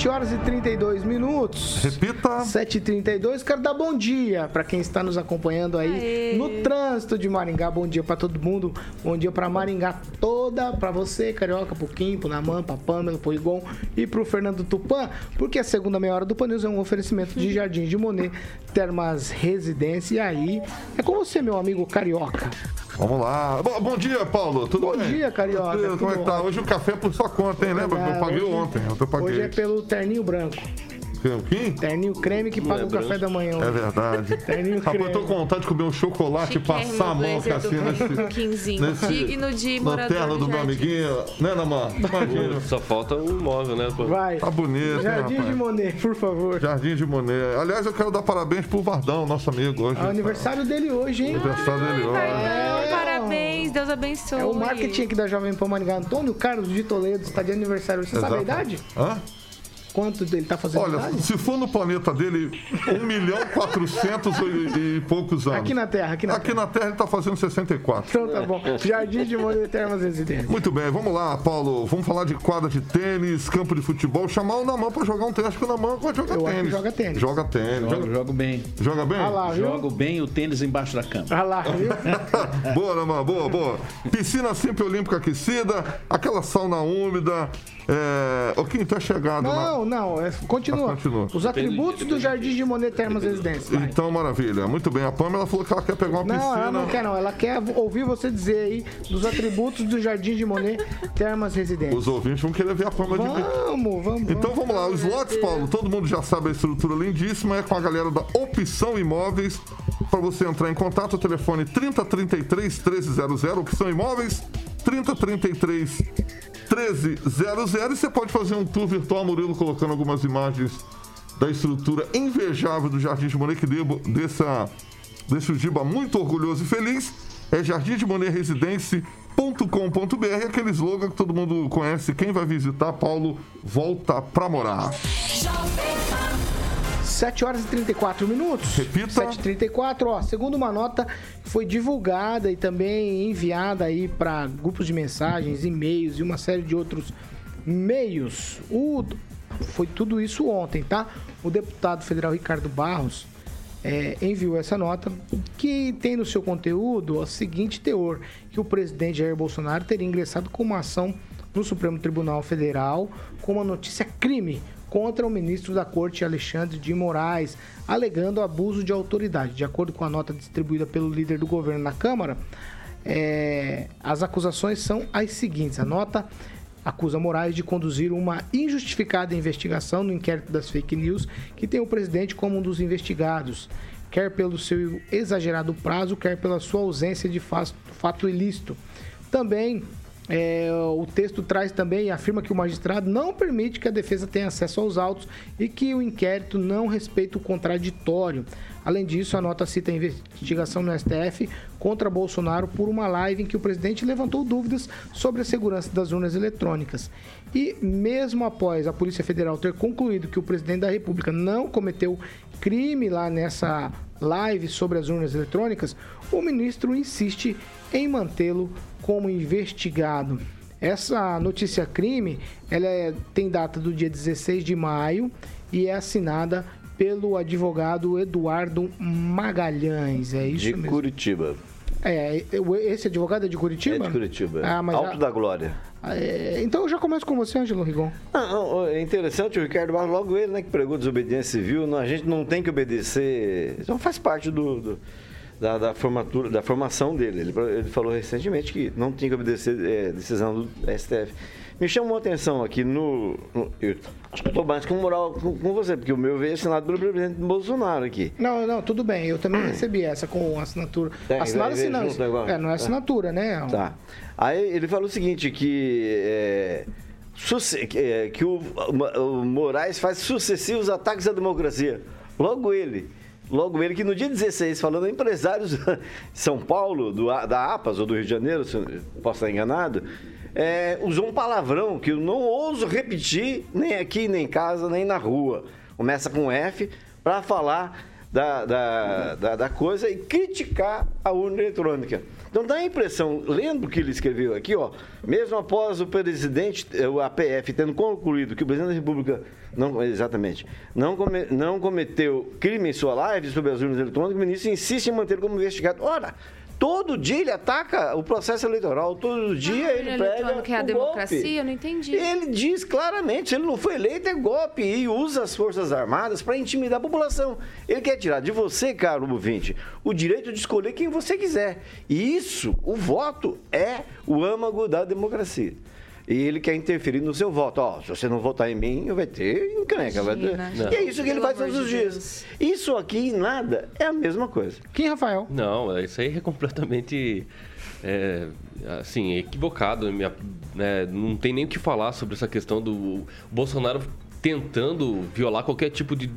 7 horas e 32 minutos. Repita. 7h32. Quero dar bom dia para quem está nos acompanhando aí Aê. no trânsito de Maringá. Bom dia para todo mundo. Bom dia para Maringá toda. Para você, Carioca, pro Kim, pro Naman, pra Pamela, pro Igon e pro Fernando Tupan. Porque a segunda meia hora do Pan News é um oferecimento de Jardim de Monet, Termas Residência. E aí, é com você, meu amigo Carioca. Vamos lá. Bom, bom dia, Paulo. Tudo Bom bem? dia, Carioca. Como é que tá? Hoje o café é por sua conta, hein? Lembra que eu paguei Hoje- ontem. Eu paguei. Hoje é pelo terninho branco. O Kim? Terninho creme que paga é o café da manhã. É verdade. Terninho Rapaz, eu tô creme. com vontade de comer um chocolate e passar a mão blazer assim nesse, do Quinzinho. nesse- De- e no de na morador terra de do meu amiguinho. Né, Namar? Imagina. Só falta um móvel, né? pô? Vai. Tá bonito, hein, Jardim de? Monet, por favor. Jardim de Monet. Aliás, eu quero dar parabéns pro Vardão, nosso amigo hoje. É o aniversário dele hoje, hein? Aniversário dele hoje. É, parabéns, Deus abençoe. É o marketing aqui da Jovem Pan Maringá. Antônio Carlos de Toledo está de aniversário. Você sabe a Exato. idade? Hã? Quanto ele tá fazendo Olha, idade? se for no planeta dele, 1 milhão 400 e, e poucos anos. Aqui na Terra, aqui na Aqui na Terra ele tá fazendo 64. Então tá bom. Jardim de Monet Termas Residência. Muito bem, vamos lá, Paulo. Vamos falar de quadra de tênis, campo de futebol. Chamar o Naman pra jogar um teste, que o Naman vai jogar Eu acho que tênis. joga tênis. Joga tênis. Jogo, Joga, jogo bem. joga bem? Ah lá? Jogo bem o tênis embaixo da cama. Ah lá, viu? boa, Naman, boa, boa. Piscina sempre olímpica aquecida, aquela sauna úmida. É... O Kim, tá chegado. na- Não, não, é- continua. Ah, continua. Os atributos do Jardim de Monet Termas Residência. Então, maravilha. Muito bem. A Pamela falou que ela quer pegar uma Não, piscina. ela não quer não. Ela quer ouvir você dizer aí dos atributos do Jardim de Monet Termas Residência. Os ouvintes vão querer ver a Pamela de Vamos, vamos. Então vamos lá, os lotes, Paulo, todo mundo já sabe a estrutura lindíssima, é com a galera da Opção Imóveis. Para você entrar em contato, o telefone 3033 1300, Opção Imóveis, 3033 1300. E você pode fazer um tour virtual, Murilo, colocando algumas imagens da estrutura invejável do Jardim de Monet, que dessa, desse Giba muito orgulhoso e feliz. É jardimdemonetresidense.com.br, aquele slogan que todo mundo conhece. Quem vai visitar, Paulo, volta pra morar. 7 horas e 34 minutos. Repita. 7 e 34 ó. Segundo uma nota que foi divulgada e também enviada aí para grupos de mensagens, e-mails e uma série de outros meios. O, foi tudo isso ontem, tá? O deputado federal Ricardo Barros é, enviou essa nota que tem no seu conteúdo o seguinte teor: que o presidente Jair Bolsonaro teria ingressado com uma ação no Supremo Tribunal Federal com uma notícia crime contra o ministro da Corte Alexandre de Moraes, alegando abuso de autoridade. De acordo com a nota distribuída pelo líder do governo na Câmara, é, as acusações são as seguintes: a nota acusa Moraes de conduzir uma injustificada investigação no inquérito das fake news que tem o presidente como um dos investigados, quer pelo seu exagerado prazo, quer pela sua ausência de fato, fato ilícito. Também É, o texto traz também e afirma que o magistrado não permite que a defesa tenha acesso aos autos e que o inquérito não respeita o contraditório. Além disso, a nota cita a investigação no STF contra Bolsonaro por uma live em que o presidente levantou dúvidas sobre a segurança das urnas eletrônicas. E mesmo após a Polícia Federal ter concluído que o presidente da República não cometeu crime lá nessa live sobre as urnas eletrônicas, o ministro insiste em mantê-lo como investigado. Essa notícia crime, ela é, tem data do dia 16 de maio e é assinada pelo advogado Eduardo Magalhães. É isso De mesmo? Curitiba. É, esse advogado é de Curitiba? É de Curitiba. Ah, Alto já- da Glória. Então eu já começo com você, Ângelo Rigon. Não, é interessante o Ricardo Barros, logo ele, né, que pregou desobediência civil. Não, a gente não tem que obedecer. Isso faz parte do, do- da, da formatura, da formação dele. Ele, ele falou recentemente que não tinha que obedecer é, decisão do STF. Me chamou a atenção aqui no. no- eu acho que eu estou mais com moral com, com você, porque o meu veio assinado pelo presidente Bolsonaro aqui. Não, não, tudo bem. Eu também recebi essa com assinatura. Tem, Assinada vai ver assim, não. junto o negócio. É, não é assinatura, né? Tá. Aí ele falou o seguinte, que, é, que, é, que o, o Moraes faz sucessivos ataques à democracia. Logo ele. Logo ele que no dia 16, falando a empresários de São Paulo, do, da APAS ou do Rio de Janeiro, se posso estar enganado, é, usou um palavrão que eu não ouso repetir nem aqui, nem em casa, nem na rua. Começa com F para falar da, da, da, da coisa e criticar a urna eletrônica. Então dá a impressão, lendo o que ele escreveu aqui, ó, mesmo após o presidente, eh, o APF, tendo concluído que o presidente da República, não, exatamente, não, come- não cometeu crime em sua live sobre as urnas eletrônicas, o ministro insiste em manter como investigado. Ora, todo dia ele ataca o processo eleitoral, todo dia Ah, ele urna prega eletrônica é a o democracia? golpe. Eu não entendi. Ele diz claramente, se ele não foi eleito, é golpe e usa as Forças Armadas para intimidar a população. Ele quer tirar de você, caro ouvinte, o direito de escolher quem você quiser. E isso, o voto, é o âmago da democracia. E ele quer interferir no seu voto. Ó, se você não votar em mim, vai ter encrenca. Vai ter... E é isso que ele faz todos os dias. Isso aqui em nada é a mesma coisa. Quem, Rafael? Não, isso aí é completamente é, assim, equivocado. Minha, né, não tem nem o que falar sobre essa questão do Bolsonaro tentando violar qualquer tipo de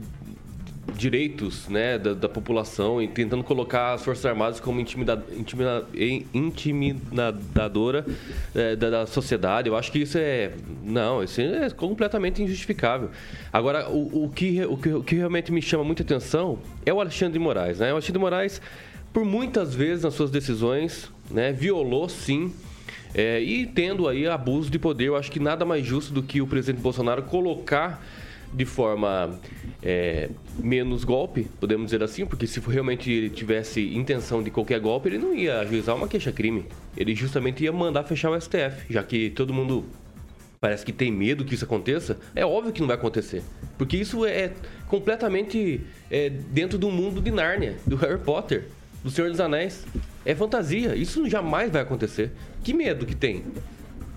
direitos né, da, da população e tentando colocar as Forças Armadas como intimida, intimida, intimidadora é, da, da sociedade. Eu acho que isso é. Não, isso é completamente injustificável. Agora, o, o, que, o, que, o que realmente me chama muita atenção é o Alexandre de Moraes. Né? O Alexandre de Moraes, por muitas vezes nas suas decisões, né, violou sim. é, e tendo aí abuso de poder, eu acho que nada mais justo do que o presidente Bolsonaro colocar de forma é, menos golpe, podemos dizer assim, porque se realmente ele tivesse intenção de qualquer golpe, ele não ia ajuizar uma queixa-crime. Ele justamente ia mandar fechar o STF, já que todo mundo parece que tem medo que isso aconteça. É óbvio que não vai acontecer, porque isso é completamente é, dentro do mundo de Nárnia, do Harry Potter, do Senhor dos Anéis. É fantasia, isso jamais vai acontecer. Que medo que tem?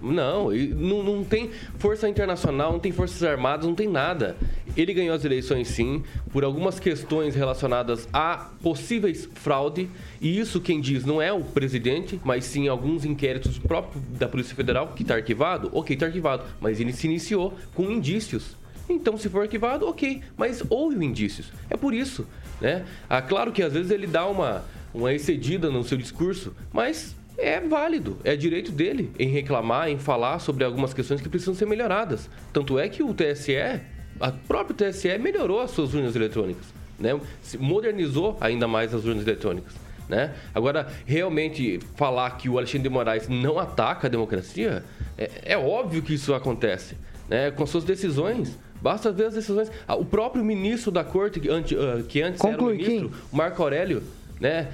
Não, não, não tem força internacional, não tem forças armadas, não tem nada. Ele ganhou as eleições sim, por algumas questões relacionadas a possíveis fraude, e isso quem diz não é o presidente, mas sim alguns inquéritos próprios da Polícia Federal, que está arquivado, ok, está arquivado, mas ele se iniciou com indícios. Então, se for arquivado, ok, mas houve indícios. É por isso, né? Ah, claro que às vezes ele dá uma, uma excedida no seu discurso, mas é válido, é direito dele em reclamar, em falar sobre algumas questões que precisam ser melhoradas. Tanto é que o TSE, a próprio TSE melhorou as suas urnas eletrônicas, né? Modernizou ainda mais as urnas eletrônicas. Né? Agora, realmente falar que o Alexandre de Moraes não ataca a democracia, é, é óbvio que isso acontece. Né? Com suas decisões, basta ver as decisões. Ah, O próprio ministro da corte, que antes, ah, que antes era o ministro, o Marco Aurélio, né?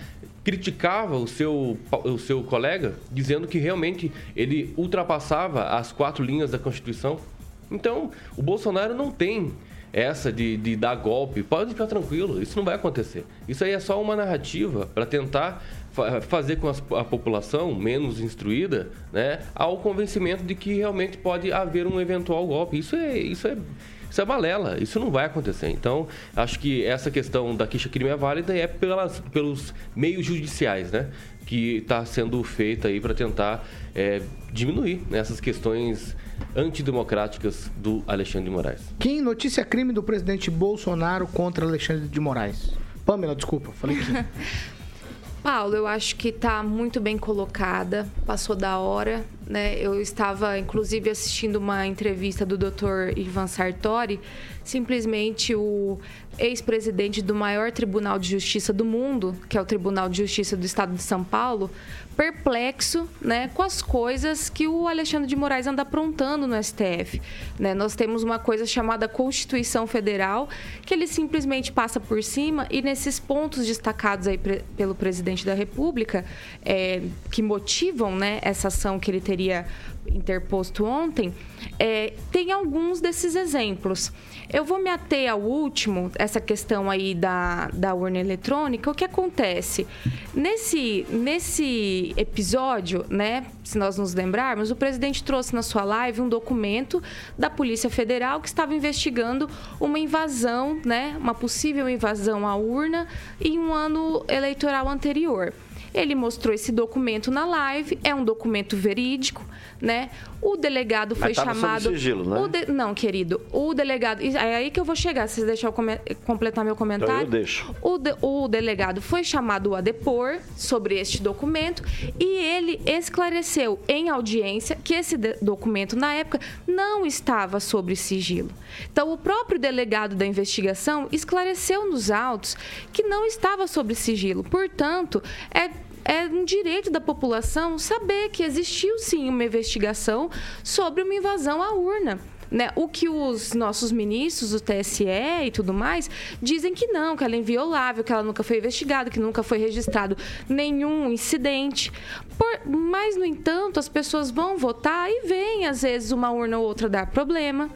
criticava o seu, o seu colega, dizendo que realmente ele ultrapassava as quatro linhas da Constituição. Então, o Bolsonaro não tem essa de, de dar golpe. Pode ficar tranquilo, isso não vai acontecer. Isso aí é só uma narrativa para tentar fa- fazer com a população menos instruída, né, ao convencimento de que realmente pode haver um eventual golpe. Isso é, isso é Isso é balela, isso não vai acontecer. Então, acho que essa questão da queixa crime é válida e é pelas, pelos meios judiciais, né? Que está sendo feita aí para tentar é, diminuir né, essas questões antidemocráticas do Alexandre de Moraes. Kim, notícia crime do presidente Bolsonaro contra Alexandre de Moraes. Pamela, desculpa, falei Kim. Paulo, eu acho que está muito bem colocada, passou da hora. Né? Eu estava, inclusive, assistindo uma entrevista do Dr. Ivan Sartori. Simplesmente o ex-presidente do maior tribunal de justiça do mundo, que é o Tribunal de Justiça do Estado de São Paulo, perplexo né, com as coisas que o Alexandre de Moraes anda aprontando no STF. Né? Nós temos uma coisa chamada Constituição Federal, que ele simplesmente passa por cima e nesses pontos destacados aí pelo presidente da República, é, que motivam né, essa ação que ele teria interposto ontem, é, tem alguns desses exemplos. Eu vou me ater ao último, essa questão aí da, da urna eletrônica. O que acontece? Nesse, nesse episódio, né, se nós nos lembrarmos, o presidente trouxe na sua live um documento da Polícia Federal que estava investigando uma invasão, né, uma possível invasão à urna em um ano eleitoral anterior. Ele mostrou esse documento na live, é um documento verídico, né? O delegado foi chamado. Sigilo, né? De... Não, querido. O delegado. É aí que eu vou chegar, se você deixar eu come... completar meu comentário. Então eu deixo. O, de... o delegado foi chamado a depor sobre este documento e ele esclareceu em audiência que esse de... documento, na época, não estava sobre sigilo. Então, o próprio delegado da investigação esclareceu nos autos que não estava sobre sigilo. Portanto, é é um direito da população saber que existiu sim uma investigação sobre uma invasão à urna. Né? O que os nossos ministros, do TSE e tudo mais, dizem que não, que ela é inviolável, que ela nunca foi investigada, que nunca foi registrado nenhum incidente. Por, mas, no entanto, as pessoas vão votar e veem, às vezes, uma urna ou outra dar problema.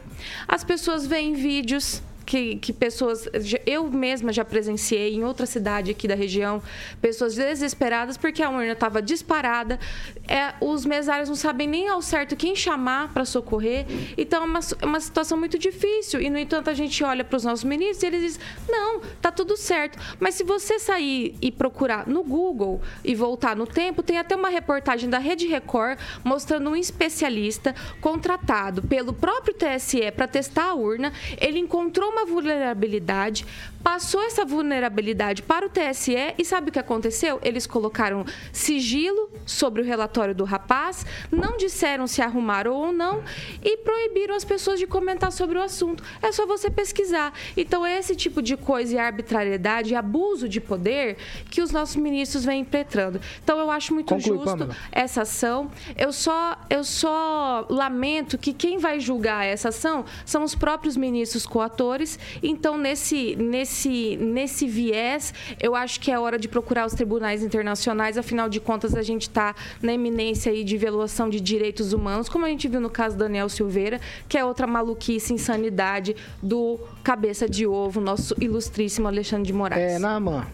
As pessoas veem vídeos que, que pessoas. Eu mesma já presenciei em outra cidade aqui da região, pessoas desesperadas porque a urna estava disparada. É, os mesários não sabem nem ao certo quem chamar para socorrer. Então é uma, uma situação muito difícil. E, no entanto, a gente olha para os nossos ministros e eles dizem: não, tá tudo certo. Mas se você sair e procurar no Google e voltar no tempo, tem até uma reportagem da Rede Record mostrando um especialista contratado pelo próprio TSE para testar a urna. Ele encontrou uma vulnerabilidade, passou essa vulnerabilidade para o TSE e sabe o que aconteceu? Eles colocaram sigilo sobre o relatório do rapaz, não disseram se arrumaram ou não e proibiram as pessoas de comentar sobre o assunto. É só você pesquisar. Então, é esse tipo de coisa e arbitrariedade e abuso de poder que os nossos ministros vêm impetrando. Então, eu acho muito Conclui, justo Pamela. essa ação. Eu só, eu só lamento que quem vai julgar essa ação são os próprios ministros coatores então, nesse, nesse, nesse viés, eu acho que é hora de procurar os tribunais internacionais. Afinal de contas, a gente está na eminência aí de violação de direitos humanos, como a gente viu no caso Daniel Silveira, que é outra maluquice, insanidade do cabeça de ovo, nosso ilustríssimo Alexandre de Moraes. É, Naman.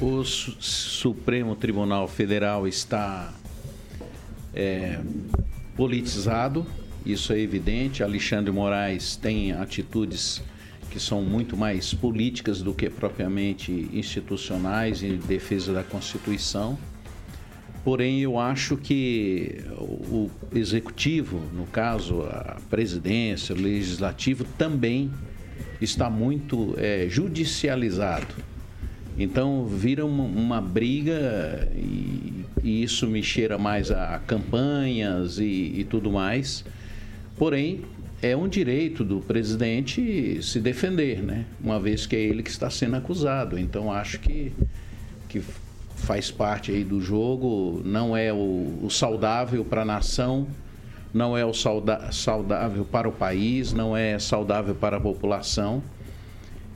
O Supremo Tribunal Federal está é, politizado isso é evidente. Alexandre Moraes tem atitudes que são muito mais políticas do que propriamente institucionais em defesa da Constituição. Porém, eu acho que o executivo, no caso a presidência, o legislativo, também está muito é, judicializado. Então, vira uma, uma briga e, e, isso me cheira mais a campanhas e, e tudo mais. Porém, é um direito do presidente se defender, né? Uma vez que é ele que está sendo acusado. Então, acho que, que faz parte aí do jogo, não é o, o saudável para a nação, não é o sauda, saudável para o país, não é saudável para a população.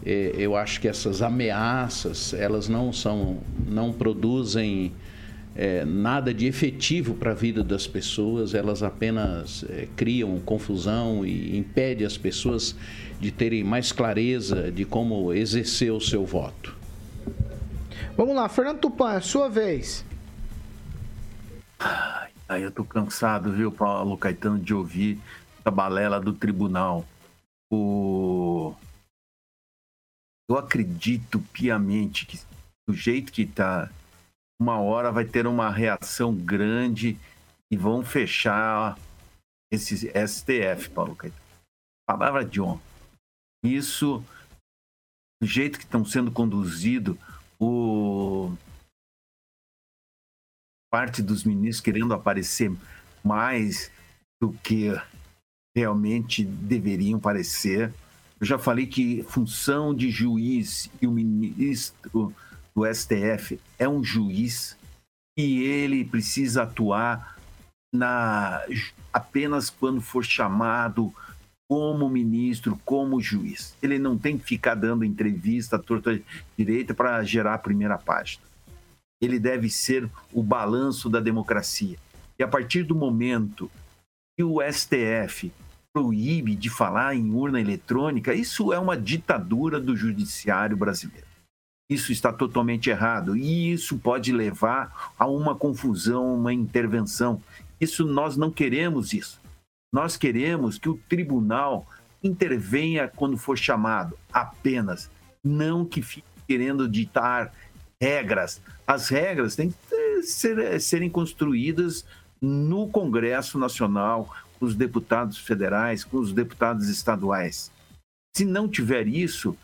É, eu acho que essas ameaças, elas não são, não produzem é, nada de efetivo para a vida das pessoas, elas apenas é, criam confusão e impedem as pessoas de terem mais clareza de como exercer o seu voto. Vamos lá, Fernando Tupan, é sua vez. Ai, eu tô cansado, viu, Paulo Caetano, de ouvir a balela do tribunal. o... eu acredito piamente que do jeito que está, uma hora vai ter uma reação grande e vão fechar esse STF, Paulo Caetano. Palavra de honra. Isso, do jeito que estão sendo conduzido, o parte dos ministros querendo aparecer mais do que realmente deveriam parecer. Eu já falei que função de juiz e o ministro do STF é um juiz e ele precisa atuar na apenas quando for chamado como ministro, como juiz. Ele não tem que ficar dando entrevista torta direita para gerar a primeira página. Ele deve ser o balanço da democracia. E a partir do momento que o STF proíbe de falar em urna eletrônica, isso é uma ditadura do judiciário brasileiro. Isso está totalmente errado e isso pode levar a uma confusão, uma intervenção. Isso nós não queremos isso. Nós queremos que o tribunal intervenha quando for chamado, apenas, não que fique querendo ditar regras. As regras têm que ser, serem construídas no Congresso Nacional, com os deputados federais, com os deputados estaduais. Se não tiver isso,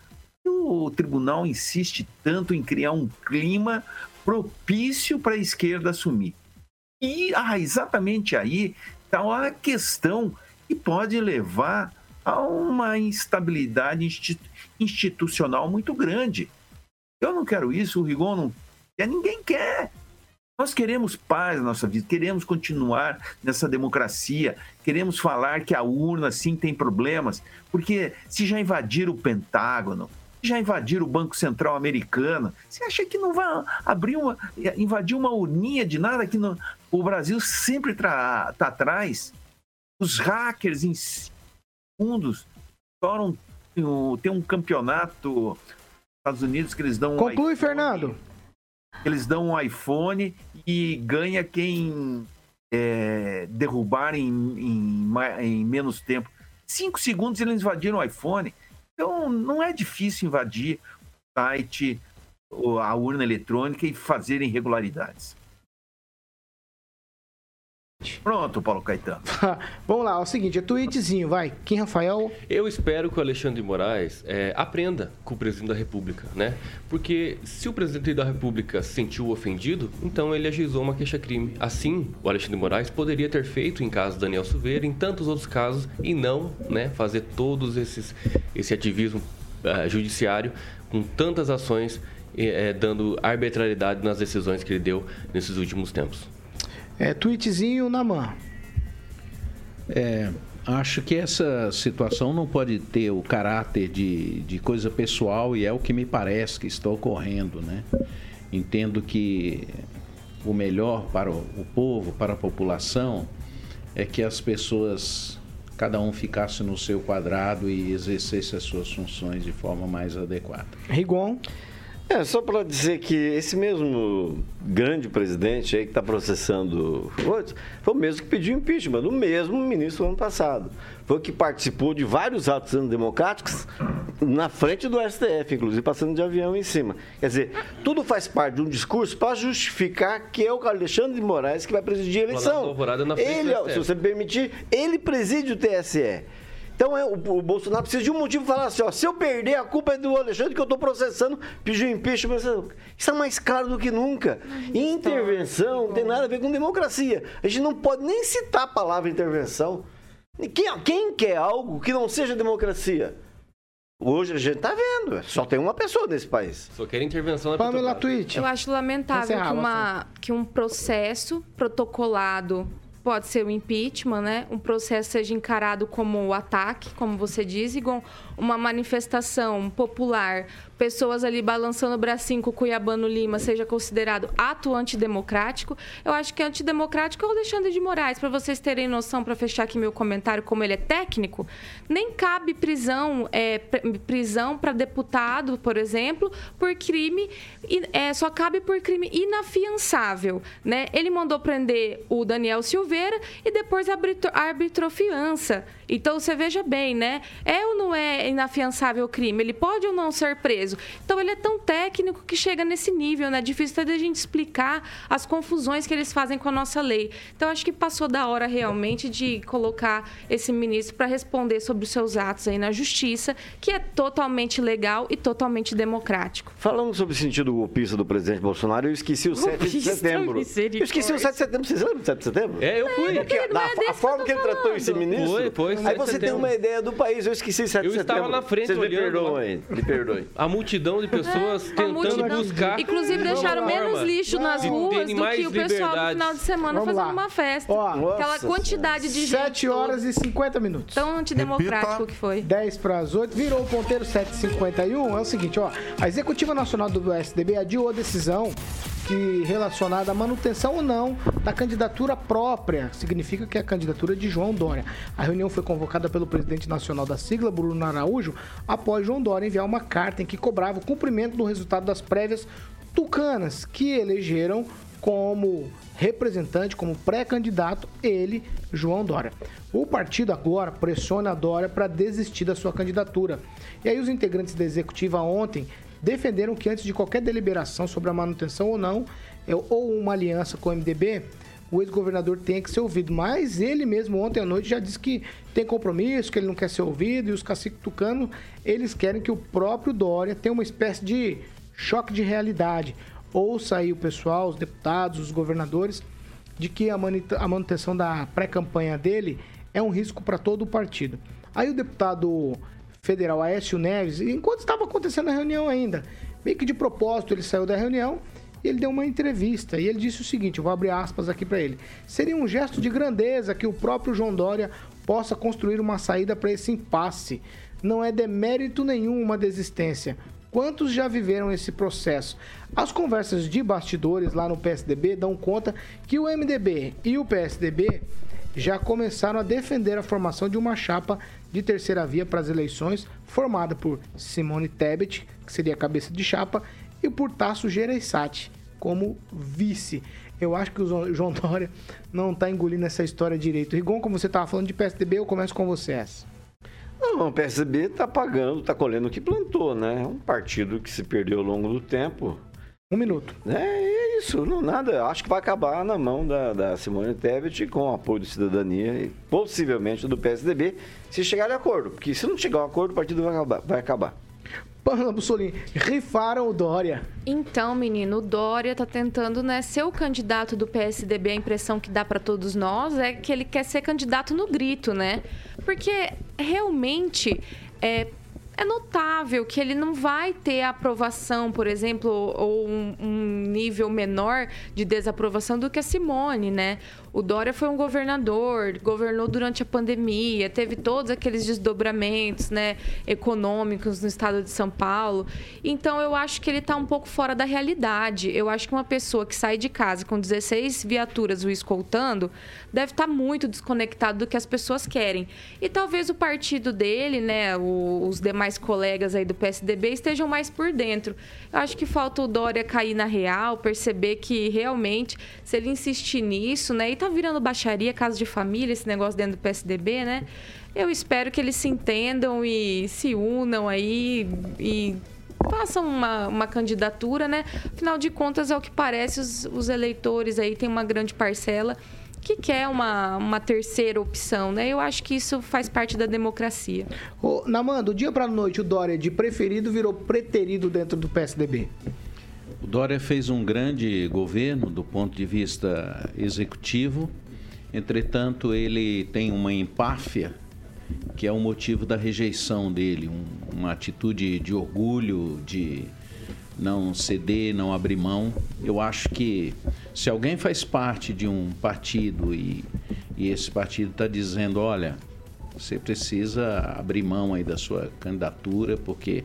o tribunal insiste tanto em criar um clima propício para a esquerda assumir. E ah, exatamente aí está a questão que pode levar a uma instabilidade institucional muito grande. Eu não quero isso, o Rigon não quer, ninguém quer. Nós queremos paz na nossa vida, queremos continuar nessa democracia, queremos falar que a urna sim tem problemas, porque se já invadiram o Pentágono, já invadiram o Banco Central americano. Você acha que não vai abrir uma, invadir uma urninha de nada que o Brasil sempre está atrás? Os hackers em segundos foram tem um campeonato nos Estados Unidos que eles dão um Conclui, iPhone, Fernando. Eles dão um iPhone e ganha quem é, derrubar em, em, em menos tempo. Cinco segundos eles invadiram o iPhone. Então, não é difícil invadir o site, a urna eletrônica e fazer irregularidades. Pronto, Paulo Caetano. Vamos lá, é o seguinte, é tweetzinho, vai. Kim Rafael? Eu espero que o Alexandre de Moraes é, aprenda com o presidente da República, né? Porque se o presidente da República se sentiu ofendido, então ele ajuizou uma queixa-crime. Assim, o Alexandre de Moraes poderia ter feito em caso Daniel Silveira, em tantos outros casos, e não né, fazer todos esses esse ativismo uh, judiciário com tantas ações, uh, dando arbitrariedade nas decisões que ele deu nesses últimos tempos. É, tweetzinho na mão. É, acho que essa situação não pode ter o caráter de, de coisa pessoal e é o que me parece que está ocorrendo, né? Entendo que o melhor para o, o povo, para a população, é que as pessoas, cada um ficasse no seu quadrado e exercesse as suas funções de forma mais adequada. Rigon. É, só para dizer que esse mesmo grande presidente aí que está processando outros, foi o mesmo que pediu impeachment, do mesmo ministro ano passado. Foi o que participou de vários atos antidemocráticos na frente do STF, inclusive passando de avião em cima. Quer dizer, tudo faz parte de um discurso para justificar que é o Alexandre de Moraes que vai presidir a eleição. Ele, se você me permitir, ele preside o TSE. Então é, o, o, Bolsonaro precisa de um motivo para falar assim: ó, se eu perder, a culpa é do Alexandre que eu estou processando, pediu impeachment. Isso é mais claro do que nunca. Intervenção não tem nada a ver com democracia. A gente não pode nem citar a palavra intervenção. Quem, quem quer algo que não seja democracia? Hoje a gente está vendo, só tem uma pessoa nesse país. Só quer intervenção na Pamela Twitch. Eu acho lamentável que, uma, que um processo protocolado pode ser o impeachment, né? Um processo seja encarado como o ataque, como você diz, igual uma manifestação popular pessoas ali balançando o bracinho com o Cuiabano Lima seja considerado ato antidemocrático, eu acho que antidemocrático é o Alexandre de Moraes. Para vocês terem noção, para fechar aqui meu comentário, como ele é técnico, nem cabe prisão é, prisão para deputado, por exemplo, por crime, é, só cabe por crime inafiançável. Né? Ele mandou prender o Daniel Silveira segunda-feira e depois arbitrou, arbitrou fiança. Então você veja bem, né? É ou não é inafiançável o crime? Ele pode ou não ser preso? Então ele é tão técnico que chega nesse nível, né? Difícil até da gente explicar as confusões que eles fazem com a nossa lei. Então acho que passou da hora realmente de colocar esse ministro para responder sobre os seus atos aí na justiça, que é totalmente legal e totalmente democrático. Falando sobre o sentido golpista do presidente Bolsonaro, eu esqueci o 7 de setembro. Eu esqueci o 7 de setembro. Vocês lembram do 7 de setembro? É, eu fui. Porque não é a forma que ele tô tratou esse falando. ministro. Foi, foi, 7 Aí você tem setembro. uma ideia do país. Eu esqueci 7 Eu de setembro. estava na frente Vocês me olhando perdoem. Me perdoem. A multidão de pessoas É, tentando multidão. buscar. Inclusive deixaram menos lixo nas ruas do que o pessoal no final de semana Vamos fazendo lá. uma festa. Ó, Aquela quantidade de gente. 7 horas e 50 minutos. Tão antidemocrático que foi. 10 para as 8, virou o ponteiro 751. É o seguinte, ó. A Executiva Nacional do SDB adiou a decisão que relacionada à manutenção ou não da candidatura própria. Significa que é a candidatura de João Dória. A reunião foi convocada pelo presidente nacional da sigla, Bruno Araújo, após João Dória enviar uma carta em que cobrava o cumprimento do resultado das prévias tucanas, que elegeram como representante, como pré-candidato, ele, João Dória. O partido agora pressiona a Dória para desistir da sua candidatura. E aí os integrantes da executiva ontem defenderam que antes de qualquer deliberação sobre a manutenção ou não, é, ou uma aliança com o MDB, o ex-governador tem que ser ouvido. Mas ele mesmo ontem à noite já disse que tem compromisso, que ele não quer ser ouvido, e os caciques tucanos, eles querem que o próprio Dória tenha uma espécie de choque de realidade. Ouça aí o pessoal, os deputados, os governadores, de que a manutenção da pré-campanha dele é um risco para todo o partido. Aí o deputado federal Aécio Neves, enquanto estava acontecendo a reunião ainda, meio que de propósito ele saiu da reunião ele deu uma entrevista e ele disse o seguinte, eu vou abrir aspas aqui para ele. Seria um gesto de grandeza que o próprio João Dória possa construir uma saída para esse impasse. Não é demérito nenhum uma desistência. Quantos já viveram esse processo? As conversas de bastidores lá no PSDB dão conta que o MDB e o PSDB já começaram a defender a formação de uma chapa de terceira via para as eleições, formada por Simone Tebet, que seria a cabeça de chapa, e por Tasso Gereissati como vice. Eu acho que o João Dória não está engolindo essa história direito. Rigon, como você estava falando de PSDB, eu começo com você essa. Não, o PSDB está pagando, está colhendo o que plantou, né? É um partido que se perdeu ao longo do tempo. Um minuto. É, é isso, não nada. Acho que vai acabar na mão da, da Simone Tebet com o apoio do Cidadania e possivelmente do PSDB, se chegar a acordo. Porque se não chegar a acordo, o partido vai acabar. Vai acabar. Bussolini, rifaram o Dória. Então, menino, o Dória tá tentando, né, ser o candidato do PSDB. A impressão que dá para todos nós é que ele quer ser candidato no grito, né? Porque realmente é, é notável que ele não vai ter aprovação, por exemplo, ou um, um nível menor de desaprovação do que a Simone, né? O Dória foi um governador, governou durante a pandemia, teve todos aqueles desdobramentos, né, econômicos no estado de São Paulo. Então eu acho que ele está um pouco fora da realidade. Eu acho que uma pessoa que sai de casa com 16 viaturas o escoltando deve estar muito desconectado do que as pessoas querem. E talvez o partido dele, né, o- os demais colegas aí do PSDB estejam mais por dentro. Eu acho que falta o Dória cair na real, perceber que realmente, se ele insistir nisso, né, e tá virando baixaria, casa de família, esse negócio dentro do PSDB, né? Eu espero que eles se entendam e se unam aí e façam uma, uma candidatura, né? Afinal de contas, é o que parece, os, os eleitores aí tem uma grande parcela que quer uma, uma terceira opção, né? Eu acho que isso faz parte da democracia. Ô, Namã, do dia pra noite, o Dória de preferido virou preterido dentro do PSDB. O Dória fez um grande governo do ponto de vista executivo, entretanto, ele tem uma empáfia que é o motivo da rejeição dele, um- uma atitude de orgulho, de não ceder, não abrir mão. Eu acho que se alguém faz parte de um partido e, e esse partido está dizendo, olha, você precisa abrir mão aí da sua candidatura porque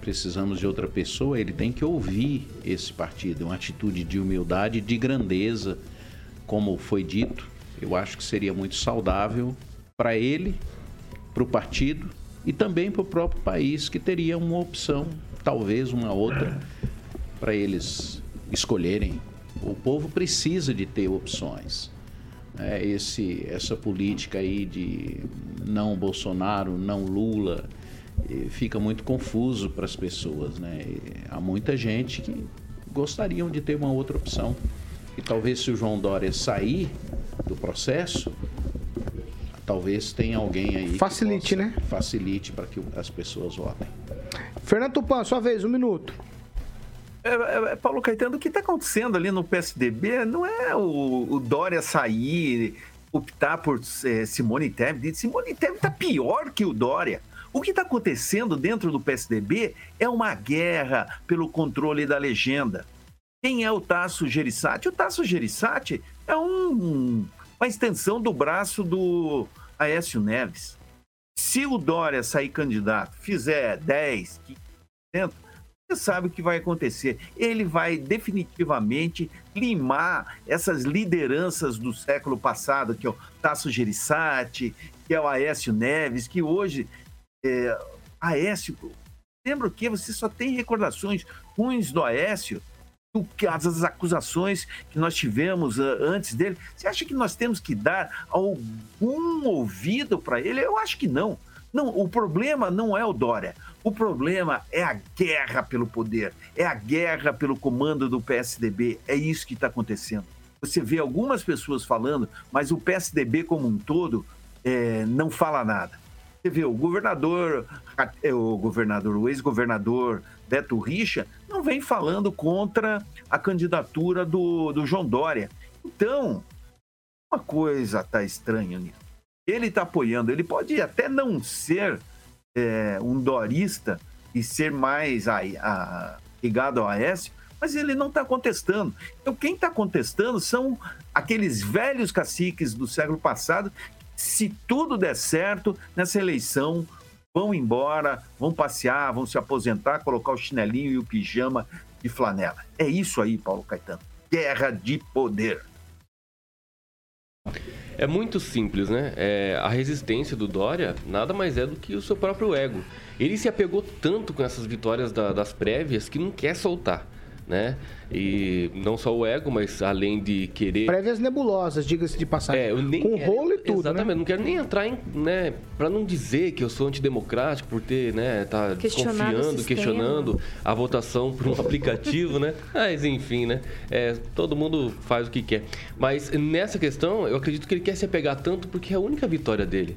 precisamos de outra pessoa, ele tem que ouvir esse partido, uma atitude de humildade, de grandeza, como foi dito. Eu acho que seria muito saudável para ele, para o partido e também para o próprio país, que teria uma opção, talvez uma outra, para eles escolherem. O povo precisa de ter opções. é, esse, essa política aí de não Bolsonaro, não Lula, fica muito confuso para as pessoas. Né? Há muita gente que gostariam de ter uma outra opção. E talvez se o João Dória sair do processo, talvez tenha alguém aí. Facilite, né? Facilite para que as pessoas votem. Fernando Tupan, sua vez, um minuto. É, é, é, Paulo Caetano, o que está acontecendo ali no PSDB não é o, o Dória sair, optar por é, Simone Tebet. Simone Tebet está pior que o Dória. O que está acontecendo dentro do PSDB é uma guerra pelo controle da legenda. Quem é o Tasso Gereissati? O Tasso Gereissati é um, uma extensão do braço do Aécio Neves. Se o Dória sair candidato, fizer 10, 15%, você sabe o que vai acontecer. Ele vai definitivamente limar essas lideranças do século passado, que é o Tasso Gereissati, que é o Aécio Neves, que hoje é, Aécio, lembra que você só tem recordações ruins do Aécio, as acusações que nós tivemos uh, antes dele. Você acha que nós temos que dar algum ouvido para ele? Eu acho que não. Não, o problema não é o Dória. O problema é a guerra pelo poder, é a guerra pelo comando do PSDB. É isso que está acontecendo. Você vê algumas pessoas falando, mas o PSDB como um todo é, não fala nada. Você vê, o governador, é, o governador, o ex-governador Beto Richa não vem falando contra a candidatura do, do João Dória. Então, uma coisa tá estranha nisso. Ele está apoiando, ele pode até não ser é, um dorista e ser mais a, a, ligado ao Aécio, mas ele não está contestando. Então, quem está contestando são aqueles velhos caciques do século passado se tudo der certo nessa eleição, vão embora, vão passear, vão se aposentar, colocar o chinelinho e o pijama de flanela. É isso aí, Paulo Caetano. Guerra de poder. É muito simples, né? É, a resistência do Dória nada mais é do que o seu próprio ego. Ele se apegou tanto com essas vitórias da, das prévias que não quer soltar né? E não só o ego, mas além de querer. Prévias nebulosas, diga-se de passagem. É, eu nem com quero, rolo e tudo. Exatamente, né? não quero nem entrar em. Né, para não dizer que eu sou antidemocrático por ter, né? Tá desconfiando, questionando a votação por um aplicativo, né? Mas enfim, né? É, todo mundo faz o que quer. Mas nessa questão, eu acredito que ele quer se apegar tanto porque é a única vitória dele.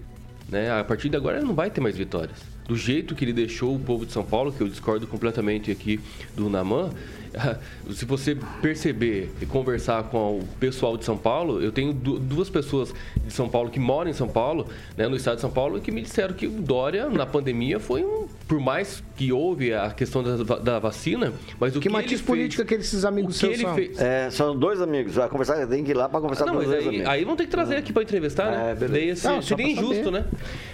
Né? A partir de agora ele não vai ter mais vitórias. Do jeito que ele deixou o povo de São Paulo, que eu discordo completamente aqui do Naman, se você perceber e conversar com o pessoal de São Paulo, eu tenho duas pessoas de São Paulo que moram em São Paulo, né, no estado de São Paulo, que me disseram que o Dória, na pandemia, foi um. Por mais que houve a questão da, da vacina, mas o que. Que matiz política que esses amigos seus são? Fez... É, são dois amigos. Vai conversar, tem que ir lá para conversar não, com os dois aí, amigos. Aí vão ter que trazer aqui para entrevistar, né? É, Daí, assim, não, seria injusto, saber. né?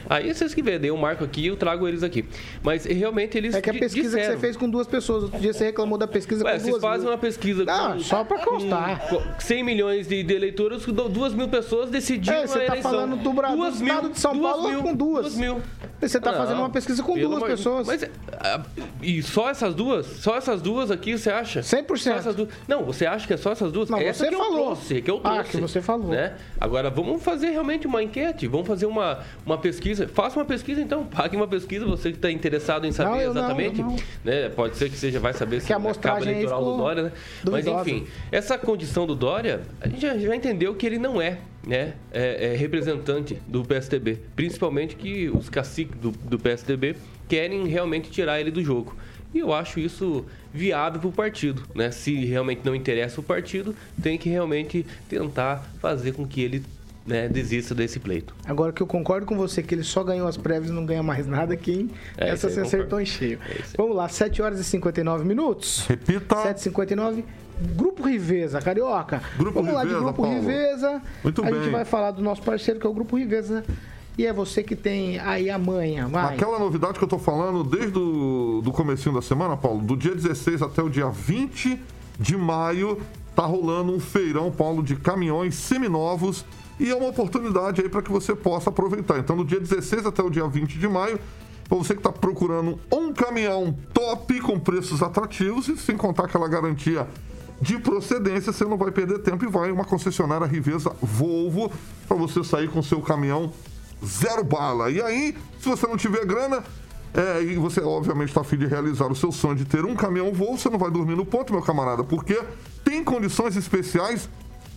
Aí vocês que vêem, eu marco aqui e eu trago eles aqui. Mas realmente eles. É que a pesquisa disseram. que você fez com duas pessoas. Outro dia você reclamou da pesquisa Ué, duas. Vocês fazem uma pesquisa não, com, só para constar. Com 100 milhões de, de eleitores, duas mil pessoas decidiram é, você está falando do, Brasil, do estado de São Paulo mil, com duas. Duas mil. Você está fazendo uma pesquisa com duas pessoas. Mas, ah, e só essas duas? Só essas duas aqui, você acha? 100%. Só essas duas? Não, você acha que é só essas duas? Não, Essa você que falou. Eu trouxe, que eu trouxe. Ah, que você falou. Né? Agora, vamos fazer realmente uma enquete, vamos fazer uma, uma pesquisa. Faça uma pesquisa, então. Pague uma pesquisa, você que está interessado em saber não, exatamente. Não, não. Né? Pode ser que seja, vai saber se que a acaba eleitoral do Dória, né? Mas, enfim, essa condição do Dória, a gente já, já entendeu que ele não é né, é, é representante do PSDB. Principalmente que os caciques do, do PSDB querem realmente tirar ele do jogo. E eu acho isso viável para o partido. Né? Se realmente não interessa o partido, tem que realmente tentar fazer com que ele né, desista desse pleito. Agora que eu concordo com você que ele só ganhou as prévias e não ganha mais nada aqui, é, essa você acertou em cheio. É Vamos lá, 7 horas e 59 minutos. Repita. 7h59. Grupo Riveza, Carioca. Grupo Vamos Riveza, lá de Grupo Paulo. Riveza. Muito a bem. gente vai falar do nosso parceiro, que é o Grupo Riveza. E é você que tem aí a manha, vai. Aquela novidade que eu tô falando desde o do comecinho da semana, Paulo, do dia 16 até o dia 20 de maio, tá rolando um feirão, Paulo, de caminhões seminovos e é uma oportunidade aí para que você possa aproveitar. Então, do dia 16 até o dia 20 de maio, para você que está procurando um caminhão top com preços atrativos e sem contar aquela garantia de procedência, você não vai perder tempo e vai em uma concessionária Riveza Volvo para você sair com seu caminhão zero bala. E aí, se você não tiver grana, é, e você obviamente está afim de realizar o seu sonho de ter um caminhão Volvo, você não vai dormir no ponto, meu camarada, porque tem condições especiais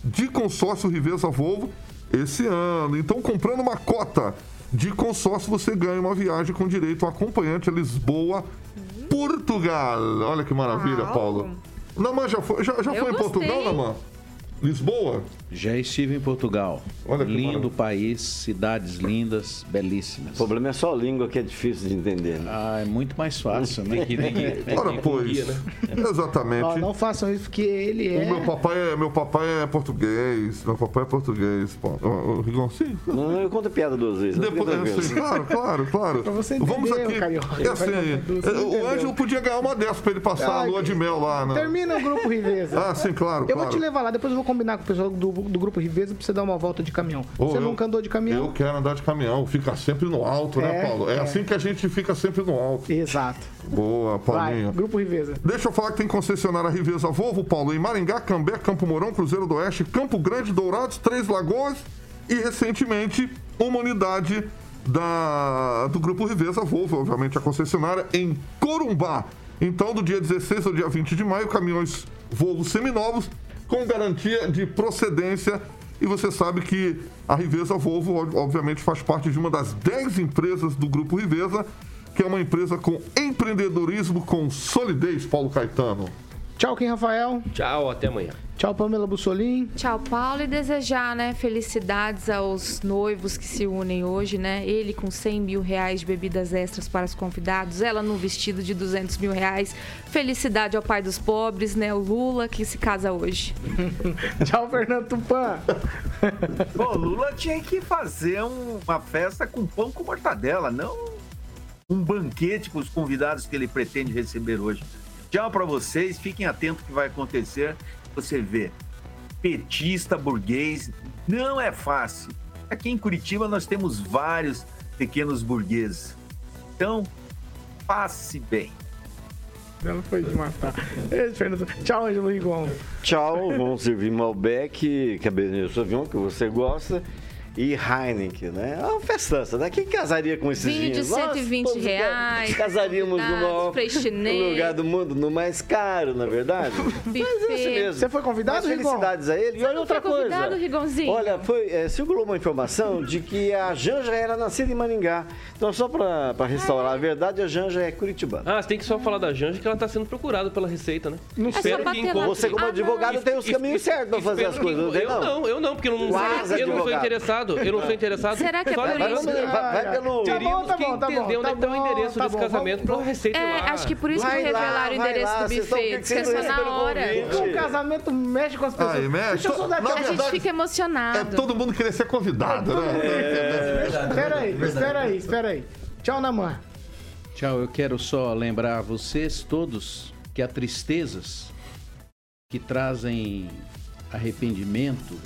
de consórcio Riveza Volvo esse ano. Então, comprando uma cota de consórcio, você ganha uma viagem com direito a acompanhante a Lisboa, Portugal. Olha que maravilha. Paulo. Namã já foi, já, já foi em. Portugal, Namã? Lisboa? Já estive em Portugal. Olha que Lindo maravilha. país, cidades lindas, belíssimas. O problema é só a língua que é difícil de entender. Né? Ah, é muito mais fácil, né? Que, que, Ora, que com pois. guia, né? Exatamente. Ó, não façam isso porque ele O é. meu papai é, meu papai é português. Meu papai é português. Pô. O, o Rigon, sim. Não, eu conto piada duas vezes. não Depois, é, tranquilo. sim, claro, claro, claro. Pra você entender, Vamos aqui. carioca. É assim, é, não o. Ângelo podia ganhar uma dessas pra ele passar a Ai, lua de mel lá, né? Termina o grupo Riveza. Ah, sim, claro. Eu vou claro. te levar lá, depois eu vou combinar com o pessoal do, do grupo Riveza pra você dar uma volta de caminhão. Ô, você eu- nunca andou de caminhão? Eu quero andar de caminhão, fica sempre no alto, né, É, Paulo? É, é. assim que a gente fica sempre no alto. Exato. Boa, Vai, Paulinho. grupo Riveza. Deixa eu falar que tem concessionária Riveza Volvo, Paulo, em Maringá, Cambé, Campo Mourão, Cruzeiro do Oeste, Campo Grande, Dourados, Três Lagoas e, recentemente, uma unidade da, do Grupo Riveza Volvo, obviamente a concessionária, em Corumbá. Então, do dia 16 ao dia 20 de maio, caminhões Volvo seminovos com garantia de procedência. E você sabe que a Riveza Volvo, ob- obviamente, faz parte de uma das 10 empresas do Grupo Riveza, que é uma empresa com empreendedorismo com solidez, Paulo Caetano. Tchau, Kim Rafael. Tchau, até amanhã. Tchau, Pamela Bussolim. Tchau, Paulo, e desejar, né, felicidades aos noivos que se unem hoje, né? Ele com 100 mil reais de bebidas extras para os convidados, ela num vestido de 200 mil reais. Felicidade ao pai dos pobres, né? O Lula que se casa hoje. Tchau, Fernando Tupan. Pô, Lula tinha que fazer um- uma festa com pão com mortadela, não um banquete para os convidados que ele pretende receber hoje. Tchau para vocês, fiquem atentos que vai acontecer. Você vê, petista, burguês, não é fácil. Aqui em Curitiba nós temos vários pequenos burgueses. Então, passe bem. Ela foi de matar. Tchau, Ângelo Rigon. Tchau, vamos servir Malbec, Cabernet Sauvignon, que você gosta, e Heineken, né? É uma festança, né? Quem casaria com esses Vinho de vinhos? Nós 120 todos reais, Casaríamos no maior lugar do mundo, no mais caro, na verdade. Mas é assim mesmo. Você foi convidado, Mas Rigon? felicidades a ele. E olha outra foi convidado, coisa. Rigonzinho? Olha, foi, é, circulou uma informação de que a Janja era nascida em Maringá. Então, só para restaurar a verdade, a Janja é curitibana. Ah, você tem que só falar da Janja que ela tá sendo procurada pela Receita, né? Não É lá. Você, como Ah, advogado, não. tem os caminhos certos para fazer as coisas, Eu não, eu não, porque eu não, eu não sou advogado. Interessado. Eu não sou interessado. Será que é por teríamos- isso? Vai, vai- vai pelo. Tá bom, Teríamos tá que bom, tá bom, entender onde tá é que tá o bom, endereço tá desse bom, casamento vamos- pra Receita É, lá. acho que por isso Vai que lá, revelaram o endereço lá, do buffet. esse na hora. O casamento mexe com as pessoas. Aí, mexe. Só Na A gente fica É emocionado. todo mundo querer ser convidado, né? Espera aí, espera aí, espera aí. Tchau, Namã. Tchau, eu quero só lembrar a vocês todos que há tristezas que trazem arrependimento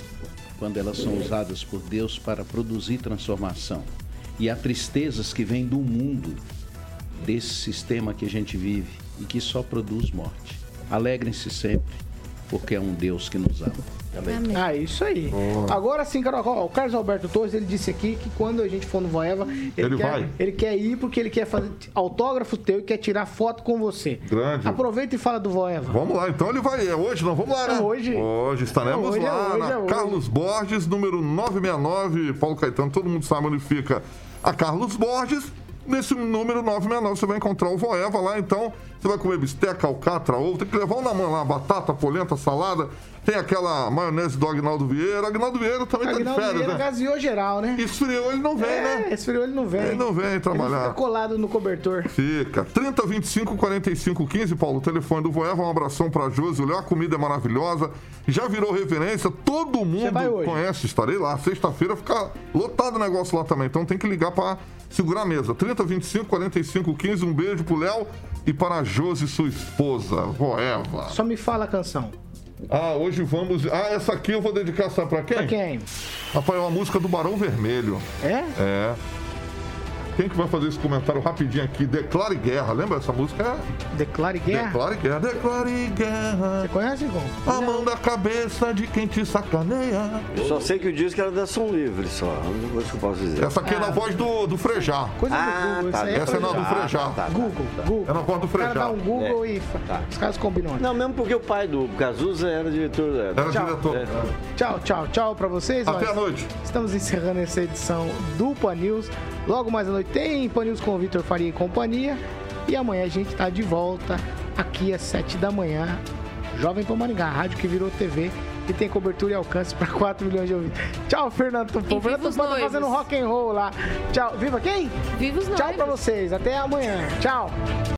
quando elas são usadas por Deus para produzir transformação. E há tristezas que vêm do mundo, desse sistema que a gente vive e que só produz morte. Alegrem-se sempre, porque é um Deus que nos ama. Amém. Ah, isso aí. Agora sim, Carol, ó, o Carlos Alberto Torres, ele disse aqui que quando a gente for no Voeva, ele, Ele quer, vai? ele quer ir porque ele quer fazer autógrafo teu e quer tirar foto com você. Grande. Aproveita e fala do Voeva. Vamos lá, então ele vai. É hoje, não? Vamos lá, né? É hoje. Hoje estaremos É hoje, é lá hoje, na é hoje. Carlos Borges, número 969. Paulo Caetano, todo mundo sabe onde fica a Carlos Borges. Nesse número 969 você vai encontrar o Voeva lá, então você vai comer bisteca, alcatra, ovo, tem que levar um na mão lá, batata, polenta, salada. Tem aquela maionese do Agnaldo Vieira. Agnaldo Vieira também tá de férias, Vieira né? gaseou geral, né? Esfriou, ele não vem, É, né? esfriou, ele não vem. Ele não vem trabalhar. Ele fica colado no cobertor. Fica. 30 25 45 15, Paulo. O telefone do Voeva. Um abração pra Josi. Léo, a comida é maravilhosa. Já virou referência. Todo mundo conhece. Estarei lá. Sexta-feira fica lotado o negócio lá também. Então tem que ligar pra segurar a mesa. 30 25 45 15. Um beijo pro Léo e para Josi, sua esposa. Voeva. Só me fala a canção. Ah, hoje vamos. Ah, essa aqui eu vou dedicar, sabe pra quem? Pra quem? Rapaz, é uma música do Barão Vermelho. É? É. Quem que vai fazer esse comentário rapidinho aqui? Declare Guerra. Lembra essa música? Declare guerra. Declare Guerra. Declare Guerra. Você conhece, Gon? A mão da cabeça de quem te sacaneia. Eu só sei que o disco era da Som Livre, só. A única coisa que eu posso dizer. Essa aqui é na voz do, do Frejá. Coisa Ah, do Google. tá. Isso aí é Essa é na do Frejá. tá, tá. Google, Google. É na voz do O cara Frejá. dá um Google e os caras combinam. Não, mesmo porque o pai do Cazuza era diretor da. Era diretor. É. Tchau, tchau, tchau pra vocês. Até a noite. Estamos encerrando essa edição do Pan News. Logo mais à noite tem Pan News com o Vitor Faria e companhia. E amanhã a gente tá de volta aqui às 7 da manhã. Jovem Pan Maringá, rádio que virou TV e tem cobertura e alcance para 4 milhões de ouvintes. Tchau, Fernando Tupão. E Fernando Tupão tá fazendo rock and roll lá. Tchau. Viva quem? Viva os Tchau noivos. vocês. Até amanhã. Tchau.